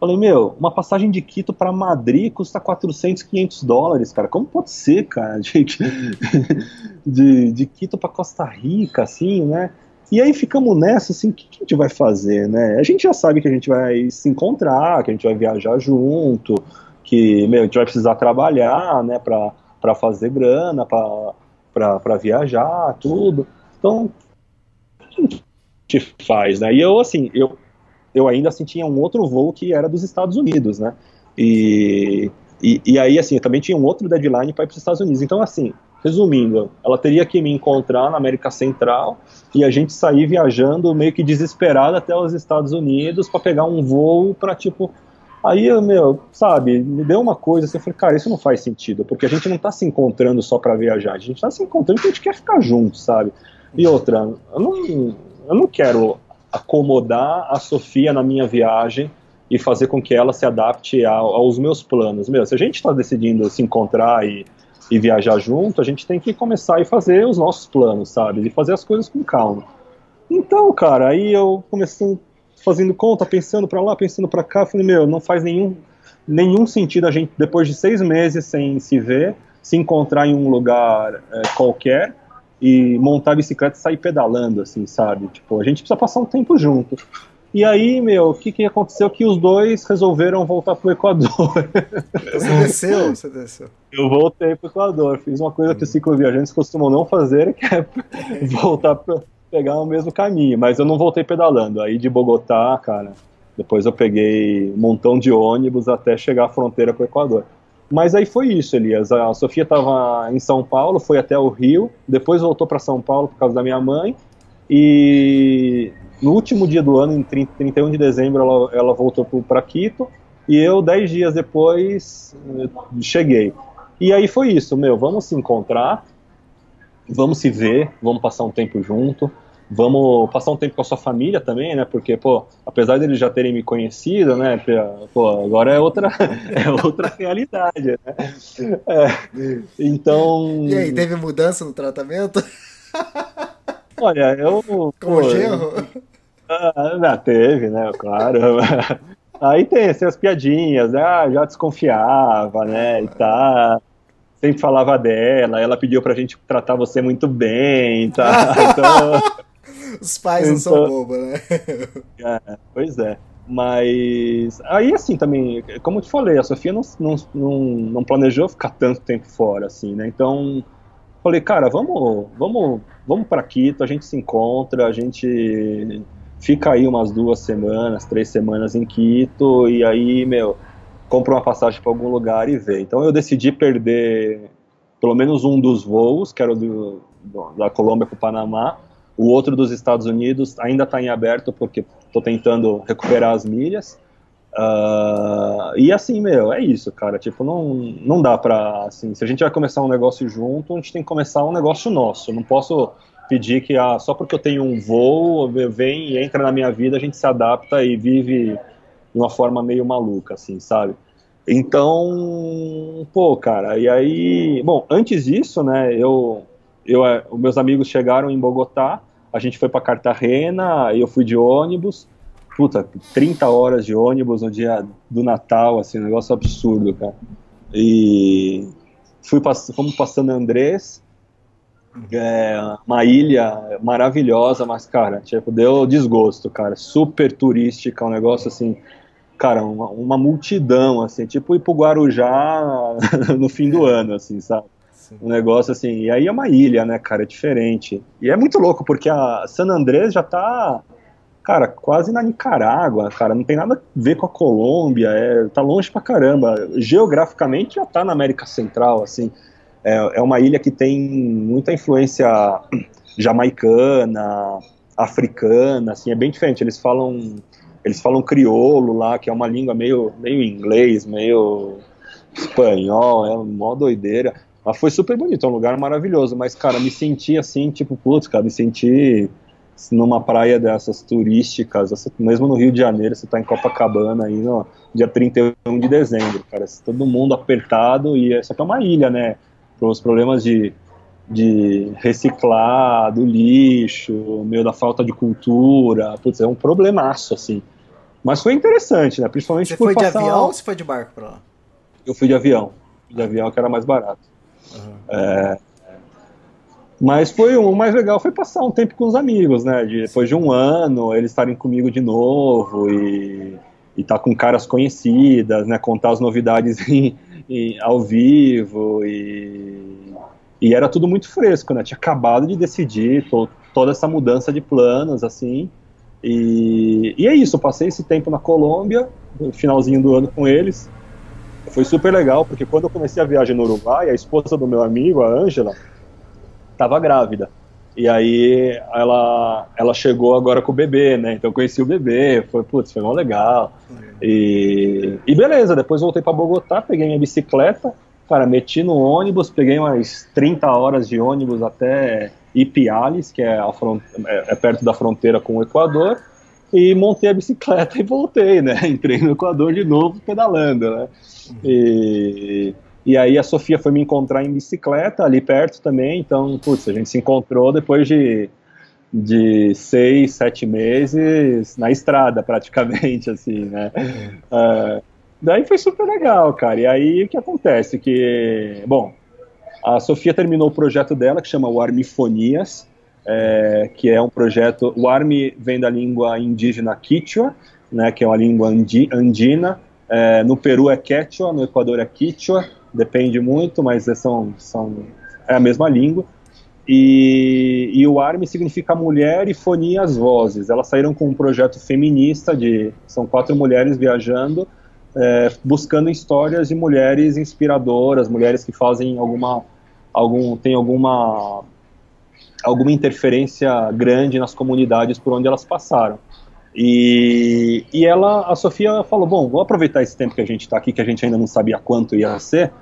Falei, meu, uma passagem de Quito para Madrid custa 400, 500 dólares, cara. Como pode ser, cara? *laughs* De, de, de Quito para Costa Rica, assim, né? E aí ficamos nessa, assim, o que, que, a gente vai fazer, né? A gente já sabe que a gente vai se encontrar, que a gente vai viajar junto, que, meu, a gente vai precisar trabalhar, né, para fazer grana, para viajar, tudo. Então, o que a gente faz, né? E eu, assim, eu eu ainda assim tinha um outro voo que era dos Estados Unidos, né? E, e, e aí, assim, eu também tinha um outro deadline para ir para os Estados Unidos. Então, assim, resumindo, ela teria que me encontrar na América Central e a gente sair viajando meio que desesperado até os Estados Unidos para pegar um voo para, tipo. Aí, meu, sabe, me deu uma coisa assim, eu falei, cara, isso não faz sentido, porque a gente não está se encontrando só para viajar, a gente está se encontrando porque a gente quer ficar junto, sabe? E outra, eu não, eu não quero acomodar a Sofia na minha viagem e fazer com que ela se adapte aos meus planos. Meu, se a gente está decidindo se encontrar e, e viajar junto, a gente tem que começar e fazer os nossos planos, sabe? E fazer as coisas com calma. Então, cara, aí eu comecei fazendo conta, pensando para lá, pensando para cá, falei, meu, não faz nenhum, nenhum sentido a gente, depois de seis meses sem se ver, se encontrar em um lugar é, qualquer e montar a bicicleta e sair pedalando, assim, sabe? Tipo, a gente precisa passar um tempo junto. E aí, meu, o que, que aconteceu? Que os dois resolveram voltar pro Equador. *laughs* Você desceu? Você desceu. Eu voltei pro Equador. Fiz uma coisa que os cicloviajantes costumam não fazer, que é *laughs* voltar para pegar o mesmo caminho. Mas eu não voltei pedalando. Aí de Bogotá, cara, depois eu peguei um montão de ônibus até chegar à fronteira pro Equador. Mas aí foi isso, Elias. A Sofia estava em São Paulo, foi até o Rio, depois voltou para São Paulo por causa da minha mãe. E no último dia do ano, em 30, 31 de dezembro, ela, ela voltou para Quito. E eu, dez dias depois, eh, cheguei. E aí foi isso, meu, vamos se encontrar, vamos se ver, vamos passar um tempo junto vamos passar um tempo com a sua família também, né? Porque, pô, apesar deles já terem me conhecido, né? Pô, agora é outra, *laughs* é outra realidade, né? É, então. E aí, teve mudança no tratamento? *laughs* Olha, eu. Com pô, genro? Ah, teve, né? Claro. *laughs* Aí tem assim, as piadinhas, né? Ah, já desconfiava, né? E tá sempre falava dela, ela pediu pra gente tratar você muito bem, tá? Então, os pais não são então, bobos, né? *laughs* É, pois é. Mas aí assim também, como eu te falei, a Sofia não, não, não, não planejou ficar tanto tempo fora, assim, né? Então falei, cara, vamos, vamos, vamos para Quito, a gente se encontra, a gente fica aí umas duas semanas, três semanas em Quito, e aí, meu, compra uma passagem para algum lugar e vê. Então eu decidi perder pelo menos um dos voos, que era do, da Colômbia para o Panamá, o outro dos Estados Unidos ainda está em aberto porque estou tentando recuperar as milhas. Uh, e assim, meu, é isso, cara. Tipo, não, não dá pra. Assim, se a gente vai começar um negócio junto, a gente tem que começar um negócio nosso. Não posso pedir que ah, só porque eu tenho um voo, vem e entra na minha vida, a gente se adapta e vive de uma forma meio maluca, assim, sabe? Então, pô, cara, e aí. Bom, antes disso, né, eu. eu eh, meus amigos chegaram em Bogotá a gente foi para Cartagena, eu fui de ônibus, puta, 30 horas de ônibus no dia do Natal, assim, um negócio absurdo, cara. E fui pass fomos para San Andrés, é, uma ilha maravilhosa, mas, cara, tipo, deu desgosto, cara, super turística, um negócio assim, cara, uma, uma multidão, assim, tipo ir pro Guarujá *laughs* no fim do ano, assim, sabe? Um negócio assim. E aí é uma ilha, né, cara? É diferente. E é muito louco, porque a San Andrés já tá, cara, quase na Nicarágua, cara. Não tem nada a ver com a Colômbia. É, tá longe pra caramba. Geograficamente já tá na América Central, assim. É, é uma ilha que tem muita influência *clears throat* jamaicana, africana, assim. É bem diferente. Eles falam. Eles falam crioulo lá, que é uma língua meio, meio inglês, meio espanhol, é uma doideira. Mas foi super bonito, é um lugar maravilhoso. Mas, cara, me senti assim, tipo, putz, cara, me senti numa praia dessas turísticas, mesmo no Rio de Janeiro, você tá em Copacabana aí no dia 31 de dezembro, cara, todo mundo apertado e é só que é uma ilha, né? Os problemas de, de reciclar, do lixo, meio da falta de cultura, putz, é um problemaço, assim. Mas foi interessante, né? Principalmente Você por foi de avião ou você foi de barco pra lá? Eu fui de avião. De avião que era mais barato. É, mas foi o mais legal foi passar um tempo com os amigos, né? De, depois de um ano, eles estarem comigo de novo e estar tá com caras conhecidas, né? Contar as novidades *laughs* em, em, ao vivo e, e era tudo muito fresco, né? Tinha acabado de decidir to, toda essa mudança de planos, assim. E, e é isso, eu passei esse tempo na Colômbia, no finalzinho do ano com eles. Foi super legal, porque quando eu comecei a viagem no Uruguai, a esposa do meu amigo, a Ângela, estava grávida. E aí ela, ela chegou agora com o bebê, né? Então eu conheci o bebê, foi, putz, foi mó legal. E, e beleza, depois voltei para Bogotá, peguei minha bicicleta, cara, meti no ônibus, peguei umas 30 horas de ônibus até Ipiales, que é, é, é perto da fronteira com o Equador, e montei a bicicleta e voltei, né? *laughs* Entrei no Equador de novo pedalando, né? E, e aí a Sofia foi me encontrar em bicicleta ali perto também, então, putz, a gente se encontrou depois de, de seis, sete meses na estrada, praticamente, *laughs* assim, né? Uh, daí foi super legal, cara. E aí o que acontece? Que, bom, a Sofia terminou o projeto dela, que chama o Armifonias, é, que é um projeto. O Armi vem da língua indígena Quichua, né, que é uma língua andi, andina. É, no Peru é Quechua, no Equador é Quichua depende muito, mas é, são, são, é a mesma língua. E, e, o ARME significa mulher e fonia as vozes. Elas saíram com um projeto feminista de são quatro mulheres viajando, é, buscando histórias de mulheres inspiradoras, mulheres que fazem alguma algum tem alguma alguma interferência grande nas comunidades por onde elas passaram. E, e ela, a Sofia falou, bom, vou aproveitar esse tempo que a gente está aqui, que a gente ainda não sabia quanto ia ser,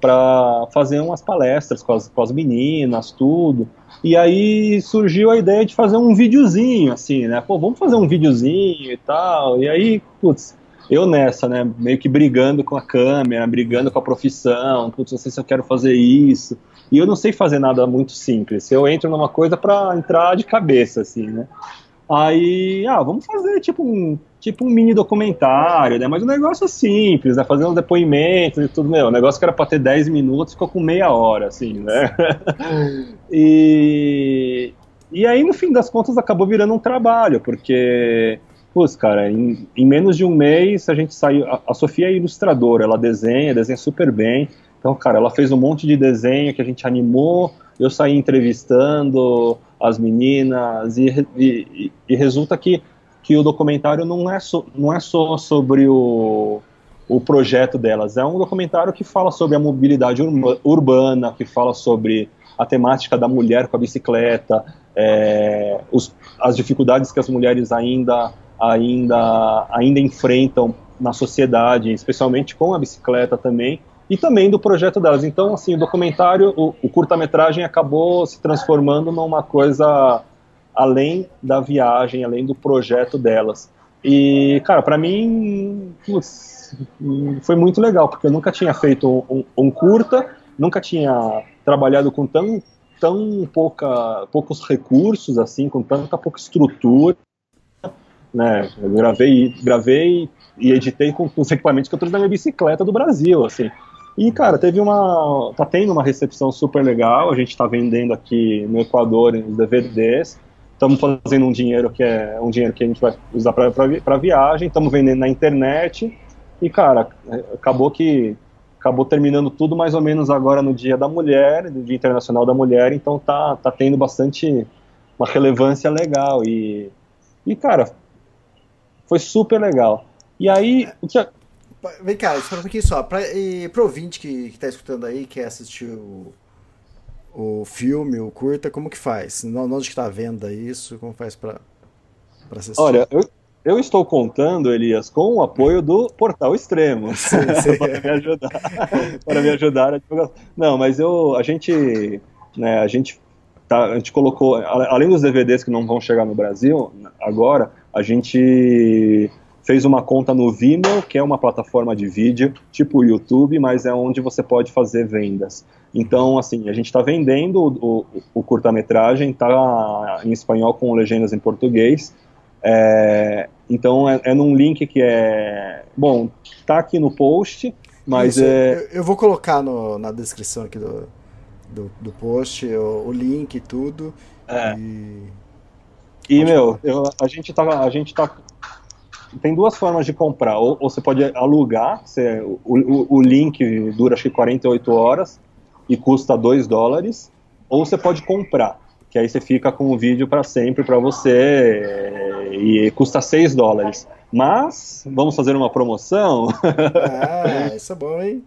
para fazer umas palestras com as, com as meninas, tudo. E aí surgiu a ideia de fazer um videozinho, assim, né? Pô, vamos fazer um videozinho e tal. E aí, putz, eu nessa, né? Meio que brigando com a câmera, brigando com a profissão. Putz, não sei se eu quero fazer isso. E eu não sei fazer nada muito simples. Eu entro numa coisa para entrar de cabeça, assim, né? Aí, ah, vamos fazer tipo um, tipo um mini documentário, né? Mas um negócio simples, né? Fazer uns depoimentos e tudo, meu. O negócio que era pra ter 10 minutos ficou com meia hora, assim, né? *laughs* e, e aí, no fim das contas, acabou virando um trabalho, porque, putz, cara, em, em menos de um mês a gente saiu. A, a Sofia é ilustradora, ela desenha, desenha super bem. Então, cara, ela fez um monte de desenho que a gente animou, eu saí entrevistando as meninas, e, e, e resulta que, que o documentário não é, so, não é só sobre o, o projeto delas, é um documentário que fala sobre a mobilidade urbana, que fala sobre a temática da mulher com a bicicleta, é, os, as dificuldades que as mulheres ainda, ainda, ainda enfrentam na sociedade, especialmente com a bicicleta também, e também do projeto delas. Então, assim, o documentário, o, o curta-metragem acabou se transformando numa coisa além da viagem, além do projeto delas. E, cara, para mim putz, foi muito legal, porque eu nunca tinha feito um, um, curta, nunca tinha trabalhado com tão, tão pouca, poucos recursos, assim, com tanta pouca estrutura. Né? Eu gravei, gravei e editei com, os equipamentos que eu trouxe da minha bicicleta do Brasil, assim. E, cara, teve uma. tá tendo uma recepção super legal. A gente tá vendendo aqui no Equador os DVDs. Estamos fazendo um dinheiro que é um dinheiro que a gente vai usar para viagem. Estamos vendendo na internet. E, cara, acabou que. Acabou terminando tudo mais ou menos agora no Dia da Mulher, no Dia Internacional da Mulher. Então tá, tá tendo bastante. uma relevância legal. E, e cara, foi super legal. E aí, o que, Vem cá, espera um pouquinho só. Pra, e pro ouvinte que, que tá escutando aí, quer assistir o, o filme, o curta, como que faz? Onde que tá a venda isso? Como faz pra, pra assistir? Olha, eu, eu estou contando, Elias, com o apoio do Portal Extremo *laughs* *laughs* para me ajudar, para me ajudar a divulgar. Não, mas eu, a gente, né, a gente, tá, a gente colocou, além dos DVDs que não vão chegar no Brasil agora, a gente fez uma conta no Vimeo, que é uma plataforma de vídeo, tipo o YouTube, mas é onde você pode fazer vendas. Então, assim, a gente está vendendo o, o, o curta-metragem, está em espanhol com legendas em português. É, então, é, é, num link que é. Bom, tá aqui no post, mas Isso, é. Eu, eu, vou colocar no, na descrição aqui do, do, do post o, o, link e tudo. É. E, e meu, eu, a gente tá. A gente tá tem duas formas de comprar. Ou, ou você pode alugar, você, o, o, o, link dura acho que 48 horas, e custa 2 dólares, ou você pode comprar, que aí você fica com o vídeo para sempre para você eh, e custa 6 dólares. Mas vamos fazer uma promoção. Ah, *laughs* isso é bom, hein?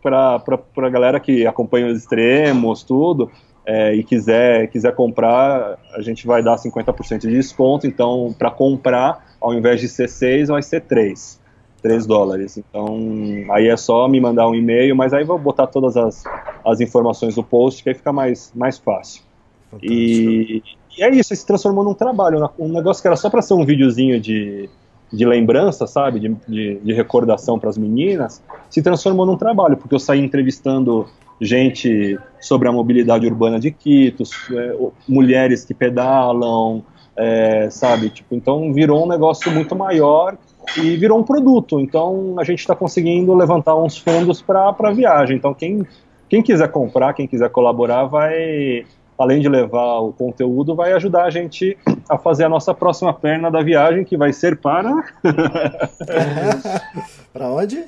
para a galera que acompanha os extremos, tudo, é, e quiser, quiser comprar, a gente vai dar 50% de desconto. Então, para comprar, ao invés de ser 6, vai ser 3. 3 dólares. Então, aí é só me mandar um e-mail, mas aí vou botar todas as, as informações do post, que aí fica mais, mais fácil. E, e, é isso, se transformou num trabalho, um negócio que era só para ser um videozinho de, de lembrança, sabe, de, de, de recordação para as meninas, se transformou num trabalho, porque eu saí entrevistando gente sobre a mobilidade urbana de Quito, é, mulheres que pedalam, é, sabe, tipo, então virou um negócio muito maior e virou um produto. Então a gente está conseguindo levantar uns fundos para a viagem. Então quem, quem quiser comprar, quem quiser colaborar, vai, além de levar o conteúdo, vai ajudar a gente a fazer a nossa próxima perna da viagem, que vai ser para. *laughs* para onde?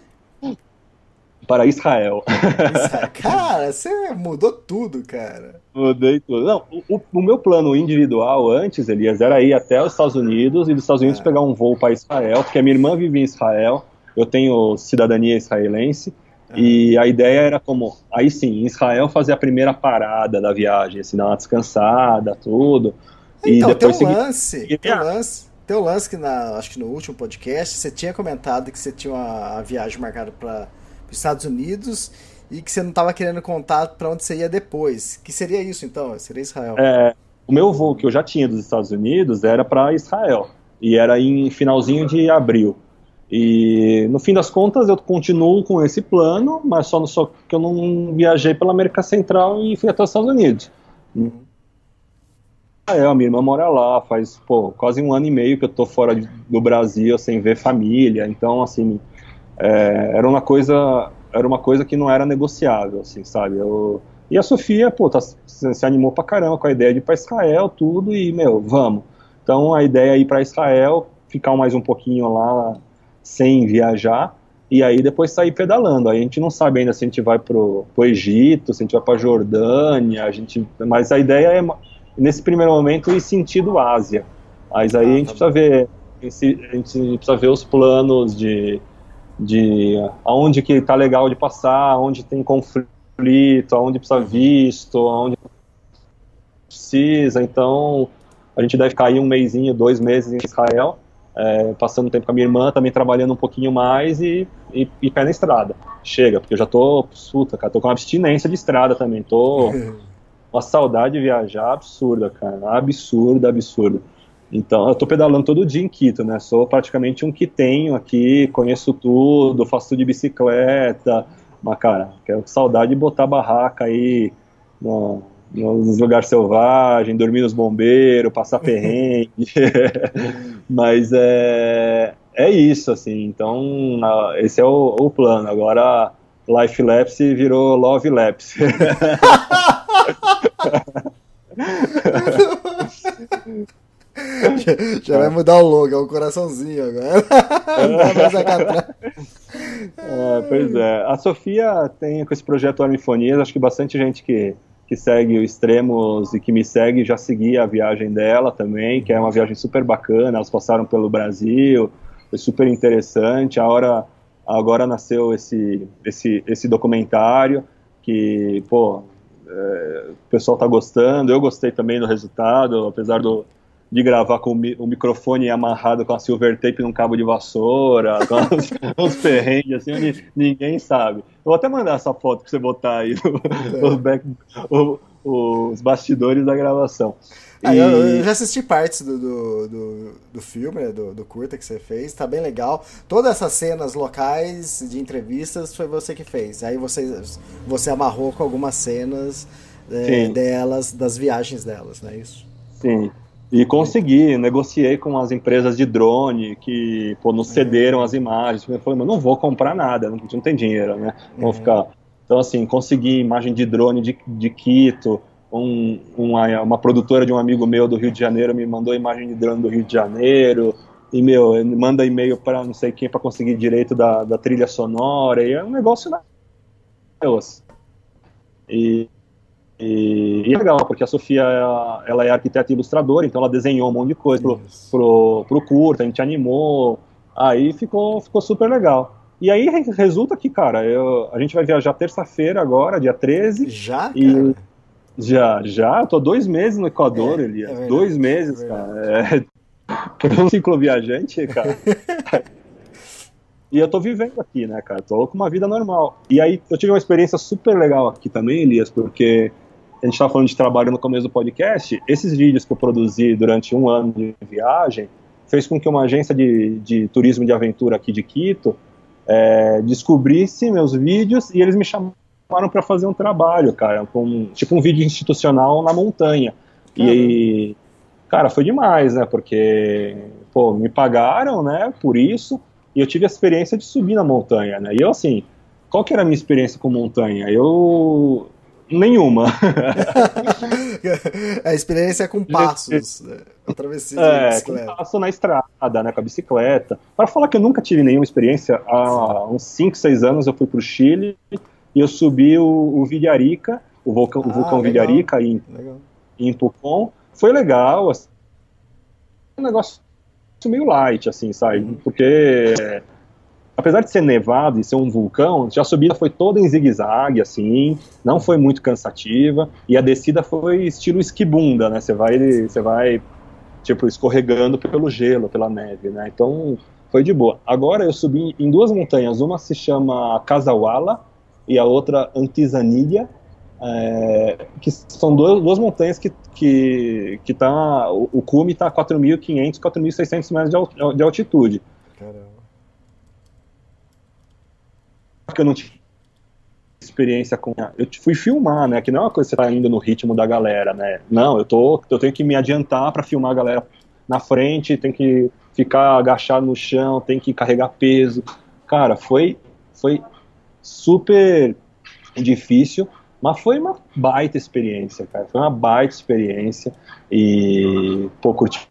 Para Israel. *laughs* Cara, você mudou tudo, cara. Mudei tudo. Não, o, o, meu plano individual antes, Elias, era ir até os Estados Unidos e dos Estados Unidos é. pegar um voo para Israel, porque a minha irmã vive em Israel, eu tenho cidadania israelense. É. E a ideia era como, aí sim, em Israel fazer a primeira parada da viagem, assim, dar uma descansada, tudo. Então, e depois tem um seguir... lance, tem um lance, tem um lance que na, acho que no último podcast você tinha comentado que você tinha uma, uma viagem marcada para Estados Unidos e que você não estava querendo contar para onde você ia depois. Que seria isso então? Seria Israel? É, o meu voo que eu já tinha dos Estados Unidos era para Israel e era em finalzinho de abril. E no fim das contas eu continuo com esse plano, mas só, só que eu não viajei pela América Central e fui até os Estados Unidos. Uhum. É, a minha irmã mora lá, faz pô, quase um ano e meio que eu tô fora do Brasil sem ver família, então assim é, era uma coisa era uma coisa que não era negociável, assim, sabe? Eu, e a Sofia, pô, tá, se animou pra caramba com a ideia de ir pra Israel, tudo, e, meu, vamos. Então a ideia é ir para Israel, ficar mais um pouquinho lá sem viajar, e aí depois sair pedalando. Aí a gente não sabe ainda se a gente vai pro, pro Egito, se a gente vai pra Jordânia, a gente, mas a ideia é, nesse primeiro momento, ir sentido Ásia. Mas aí ah, a gente tá precisa ver, a gente precisa ver os planos de de aonde que está legal de passar, onde tem conflito, aonde precisa visto, aonde precisa. Então, a gente deve ficar aí um mêsinho, dois meses em Israel, é, passando tempo com a minha irmã, também trabalhando um pouquinho mais e, e, e, pé na estrada. Chega, porque eu já tô, puta, cara, tô com uma abstinência de estrada também, tô *laughs* uma saudade de viajar absurda, cara, absurda, absurda. Então, eu tô pedalando todo dia em Quito, né? Sou praticamente um quitenho aqui, conheço tudo, faço tudo de bicicleta. Mas, cara, quero saudade de botar barraca aí no, nos lugares selvagens, dormir nos bombeiros, passar *laughs* perrengue. *laughs* Mas é, é isso, assim. Então, esse é o, o plano. Agora, Life Lapse virou Love Lapse. *laughs* já, *laughs* já vai mudar o logo, é um coraçãozinho agora. *laughs* Mais é, pois é. A Sofia tem com esse projeto Armifonias, acho que bastante gente que, que segue o Extremos e que me segue já seguia a viagem dela também, que é uma viagem super bacana. Elas passaram pelo Brasil, foi super interessante. A hora, agora nasceu esse, esse, esse documentário que, pô, é, o pessoal tá gostando. Eu gostei também do resultado, apesar do de gravar com o, mi- o microfone amarrado com a silver tape num cabo de vassoura, *laughs* com uns, uns perrengues assim, onde ninguém sabe. Eu vou até mandar essa foto pra você botar aí, no- os, back- o- os bastidores da gravação. Ah, E- eu, eu já assisti partes do, do, do, do filme, do, do curta que você fez, tá bem legal. Todas essas cenas locais de entrevistas foi você que fez. Aí você, você amarrou com algumas cenas é, delas, das viagens delas, não é isso? Sim. E consegui, negociei com as empresas de drone que pô, nos cederam as imagens. Eu falei, mas não vou comprar nada, não, não tem dinheiro, né? Vamos ficar. Então, assim, consegui imagem de drone de, de Quito. Um, uma, uma produtora de um amigo meu do Rio de Janeiro me mandou imagem de drone do Rio de Janeiro. E, meu, manda e-mail para não sei quem para conseguir direito da, da trilha sonora. E é um negócio assim. E, e, e é legal, porque a Sofia ela, é arquiteta e ilustradora, então ela desenhou um monte de coisa pro, pro, pro curta, a gente animou, aí ficou, ficou super legal. E aí re- resulta que, cara, eu, a gente vai viajar terça-feira agora, dia 13, Já, e cara? já, já, eu tô dois meses no Equador, É, Elias, é dois meses, é cara, é, *laughs* um cicloviajante, cara. *laughs* E eu tô vivendo aqui, né, cara? Tô com uma vida normal. E aí eu tive uma experiência super legal aqui também, Elias, porque a gente tava falando de trabalho no começo do podcast. Esses vídeos que eu produzi durante um ano de viagem fez com que uma agência de, de turismo de aventura aqui de Quito é, descobrisse meus vídeos e eles me chamaram para fazer um trabalho, cara, com tipo um vídeo institucional na montanha. E cara, foi demais, né? Porque pô, me pagaram, né, por isso. E eu tive a experiência de subir na montanha, né? E eu, assim, qual que era a minha experiência com montanha? Eu. Nenhuma. *laughs* a experiência é com passos, *laughs* né? a travessia de É, bicicleta. passo na estrada, né, com a bicicleta. Para falar que eu nunca tive nenhuma experiência, há uns 5, 6 anos eu fui pro Chile e eu subi o, o Vilharica, o vulcão, o Ah, vulcão legal. Vilharica em, Legal. em Pucón. Foi legal, assim, um negócio meio light, assim, sabe? Porque apesar de ser nevado e ser um vulcão, já a subida foi toda em zigue-zague, assim, não foi muito cansativa, e a descida foi estilo esquibunda, né? Você vai, você vai, tipo, escorregando pelo gelo, pela neve, né? Então, foi de boa. Agora eu subi em duas montanhas, uma se chama Casawala e a outra Antizanilha, é, que são duas, duas montanhas que, que, que tá, o, o cume está a 4.500, 4.600 metros de de altitude. Caramba. Porque eu não tive experiência com. Eu fui filmar, né? Que não é uma coisa que você tá indo no ritmo da galera, né? Não, eu tô, eu tenho que me adiantar para filmar a galera na frente, tem que ficar agachado no chão, tem que carregar peso. Cara, foi, foi super difícil, mas foi uma baita experiência, cara. Foi uma baita experiência e pô, curti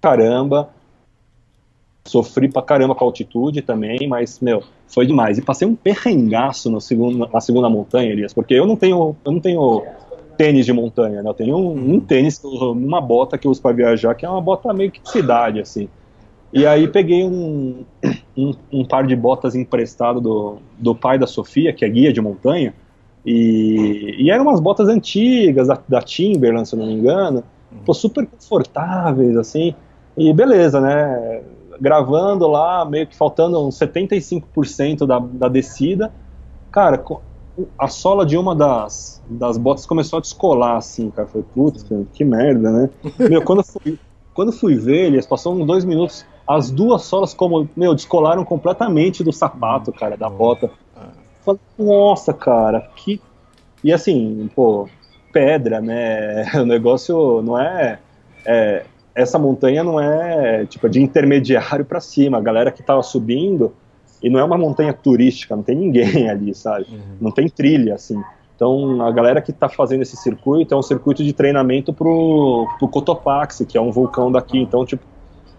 caramba. Sofri pra caramba com a altitude também, mas, meu, foi demais. E passei um perrengaço no segundo, na segunda montanha, Elias, porque eu não tenho, eu não tenho tênis de montanha, né? Eu tenho um, um tênis, uma bota que eu uso pra viajar, que é uma bota meio que de cidade, assim. E aí peguei um, *clears throat* um, um par de botas emprestado do, do pai da Sofia, que é guia de montanha, e, e eram umas botas antigas, da, da Timberland, se eu não me engano, pô, super confortáveis, assim, e beleza, né? Gravando lá, meio que faltando uns 75% da, da descida, cara, a sola de uma das, das botas começou a descolar, assim, cara. Falei, putz, que merda, né? *laughs* Meu, quando eu fui, quando eu fui ver, eles passou uns dois minutos, as duas solas, como, meu, descolaram completamente do sapato, cara, da bota. Falei, nossa, cara, que. E assim, pô, pedra, né? *laughs* O negócio não é. é essa montanha não é tipo de intermediário para cima. A galera que tava subindo, e não é uma montanha turística, não tem ninguém *laughs* ali, sabe? Não tem trilha, assim. Então, a galera que está fazendo esse circuito é um circuito de treinamento pro, pro Cotopaxi, que é um vulcão daqui. Então, tipo,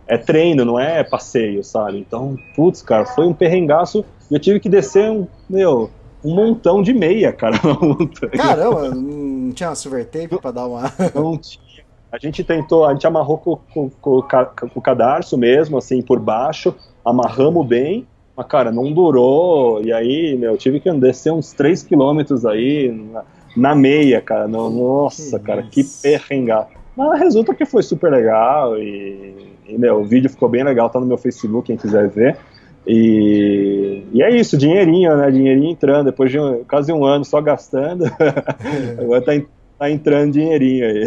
é treino, não é passeio, sabe? Então, putz, cara, foi um perrengaço e eu tive que descer um, meu, um montão de meia, cara, *laughs* na montanha. Caramba, não tinha uma silver tape pra dar uma. Não tinha. A gente tentou, a gente amarrou com, com, com com o cadarço mesmo, assim, por baixo, amarramos bem, mas, cara, não durou, e aí, meu, eu tive que descer uns 3 quilômetros aí, na, na meia, cara, no- nossa, Que cara, que isso. perrengar. Mas resulta que foi super legal e, e meu, o vídeo ficou bem legal, tá no meu Facebook, quem quiser ver. E, e é isso, dinheirinho, né? Dinheirinho entrando, depois de um, quase um ano só gastando, *laughs* agora tá, tá entrando dinheirinho aí.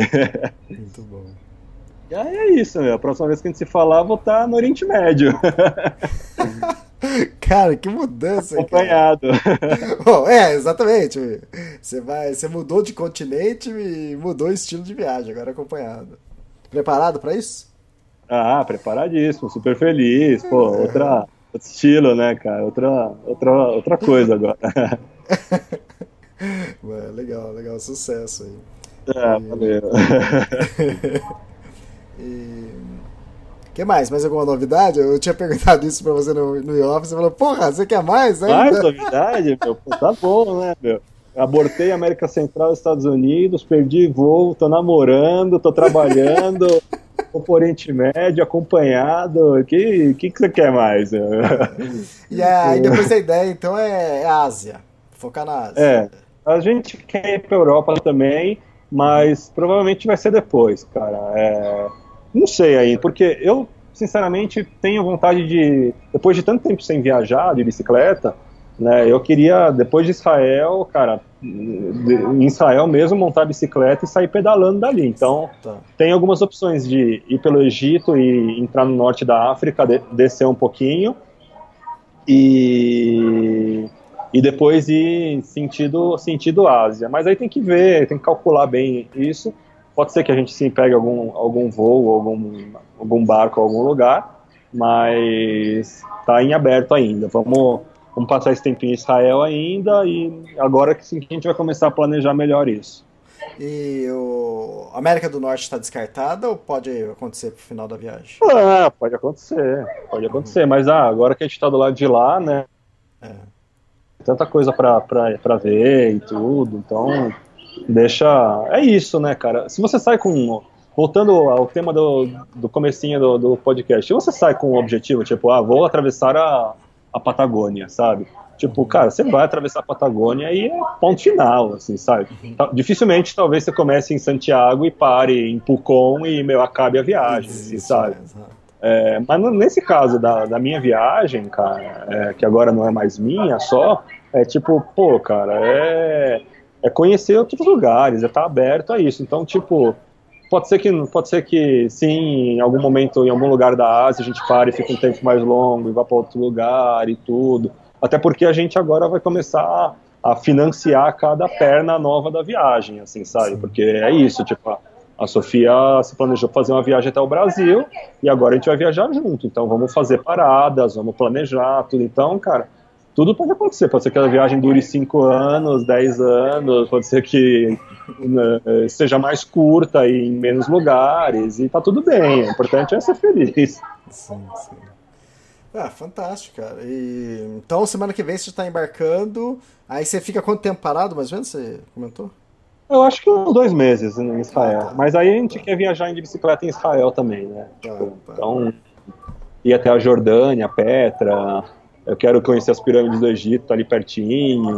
*laughs* Muito bom. E aí é isso, meu. A próxima vez que a gente se falar, vou estar no Oriente Médio. *laughs* Cara, que mudança. Acompanhado. *laughs* Bom, é, exatamente. Você vai, você mudou de continente e mudou o estilo de viagem, agora acompanhado. Preparado pra isso? Ah, preparadíssimo, super feliz. Pô, outra, outro estilo, né, cara? Outra, outra, outra coisa agora. Legal, legal, sucesso aí. É, valeu. *laughs* E. O que mais? Mais alguma novidade? Eu tinha perguntado isso pra você no, no office Você falou, porra, você quer mais? Ainda? Mais novidade, meu? Pô, tá bom, né, meu? Abortei América Central, Estados Unidos, perdi voo, tô namorando, tô trabalhando, *laughs* tô por Oriente Médio, acompanhado. O que, que, que você quer mais? E aí *laughs* depois a ideia, então, é, é Ásia. Focar na Ásia. É, a gente quer ir pra Europa também, mas provavelmente vai ser depois, cara. É, não sei aí, porque eu, sinceramente, tenho vontade de, depois de tanto tempo sem viajar de bicicleta, né, eu queria, depois de Israel, cara, de- em Israel mesmo, montar a bicicleta e sair pedalando dali. Então, Tá. tem algumas opções de ir pelo Egito e entrar no norte da África, de- descer um pouquinho e, e depois ir sentido, sentido Ásia. Mas aí tem que ver, tem que calcular bem isso. Pode ser que a gente sim pegue algum, algum voo, algum, algum barco, algum lugar, mas tá em aberto ainda. Vamos, vamos passar esse tempinho em Israel ainda e agora que sim que a gente vai começar a planejar melhor isso. E o América do Norte está descartada ou pode acontecer pro final da viagem? Ah, pode acontecer, pode acontecer, mas ah, agora que a gente tá do lado de lá, né? É. Tanta coisa pra ver e tudo, então deixa. É isso, né, cara? Se você sai com. Voltando ao tema do, do comecinho do, do podcast, se você sai com um objetivo, tipo, ah, vou atravessar a, a Patagônia, sabe? Tipo, cara, você vai atravessar a Patagônia e é ponto final, assim, sabe? Ta- Dificilmente, talvez você comece em Santiago e pare em Pucón e, meu, acabe a viagem, assim, Isso, sabe? é, exato. É, mas nesse caso da, da minha viagem, cara, é, que agora não é mais minha só, é tipo, pô, cara, é, é conhecer outros lugares, é estar aberto a isso. Então, tipo, pode ser que pode ser que sim, em algum momento, em algum lugar da Ásia, a gente pare e fique um tempo mais longo e vá para outro lugar e tudo. Até porque a gente agora vai começar a, a financiar cada perna nova da viagem, assim, sabe? Porque é isso, tipo, a, Sofia se planejou fazer uma viagem até o Brasil e agora a gente vai viajar junto. Então vamos fazer paradas, vamos planejar tudo. Então, cara, tudo pode acontecer. Pode ser que a viagem dure 5 anos, 10 anos, pode ser que né, seja mais curta e em menos lugares, e tá tudo bem. O importante é ser feliz. Sim, sim. Ah, fantástico, cara. E, então, semana que vem você está embarcando. Aí você fica quanto tempo parado, mais ou menos? Você comentou? Eu acho que uns dois meses em Israel. Ah, tá. Mas aí a gente quer viajar de bicicleta em Israel também, né? Tipo, tá. Então, ir até a Jordânia, Petra. Eu quero conhecer as pirâmides do Egito ali pertinho.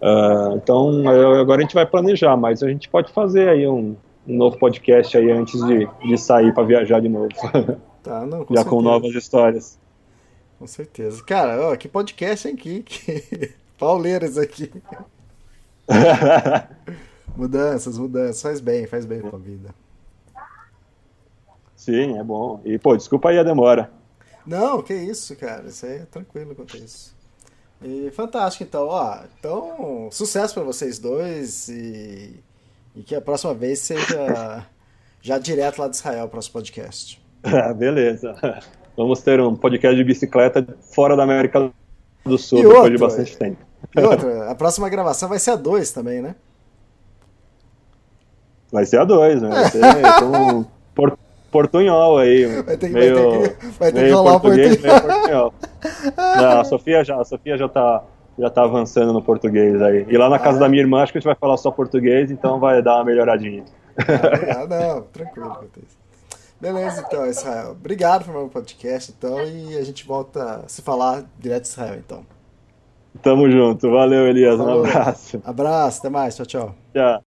Ah, então, agora a gente vai planejar, mas a gente pode fazer aí um, um novo podcast aí antes de, de sair para viajar de novo. *laughs* Tá, não, com Já certeza. com novas histórias. Com certeza. Cara, ó, que podcast, hein, que, que... *laughs* Pauleiras aqui. *laughs* Mudanças, mudanças. Faz bem, faz bem pra vida. Sim, é bom. E, pô, desculpa aí a demora. Não, que isso, cara. Isso aí é tranquilo quanto isso. E fantástico, então, ó. Então, sucesso pra vocês dois e, e que a próxima vez seja *laughs* já direto lá de Israel, o próximo podcast. Ah, *laughs* Beleza. Vamos ter um podcast de bicicleta fora da América do Sul E depois outro, de bastante tempo. E outra, *laughs* a próxima gravação vai ser a dois também, né? Vai ser a dois, né? Vai ser um por, portunhol aí. Vai ter que- meio, vai ter que- vai ter que rolar o português, portunhol. meio portunhol. Não, a Sofia já, a Sofia já tá, já tá avançando no português aí. E lá na casa Ah. da minha irmã acho que a gente vai falar só português, então vai dar uma melhoradinha. Ah, não, tranquilo. Beleza, então, Israel. Obrigado por meu podcast, então, e a gente volta a se falar direto de Israel, então. Tamo junto. Valeu, Elias. Um Falou. abraço. Abraço, até mais, tchau, tchau. Tchau.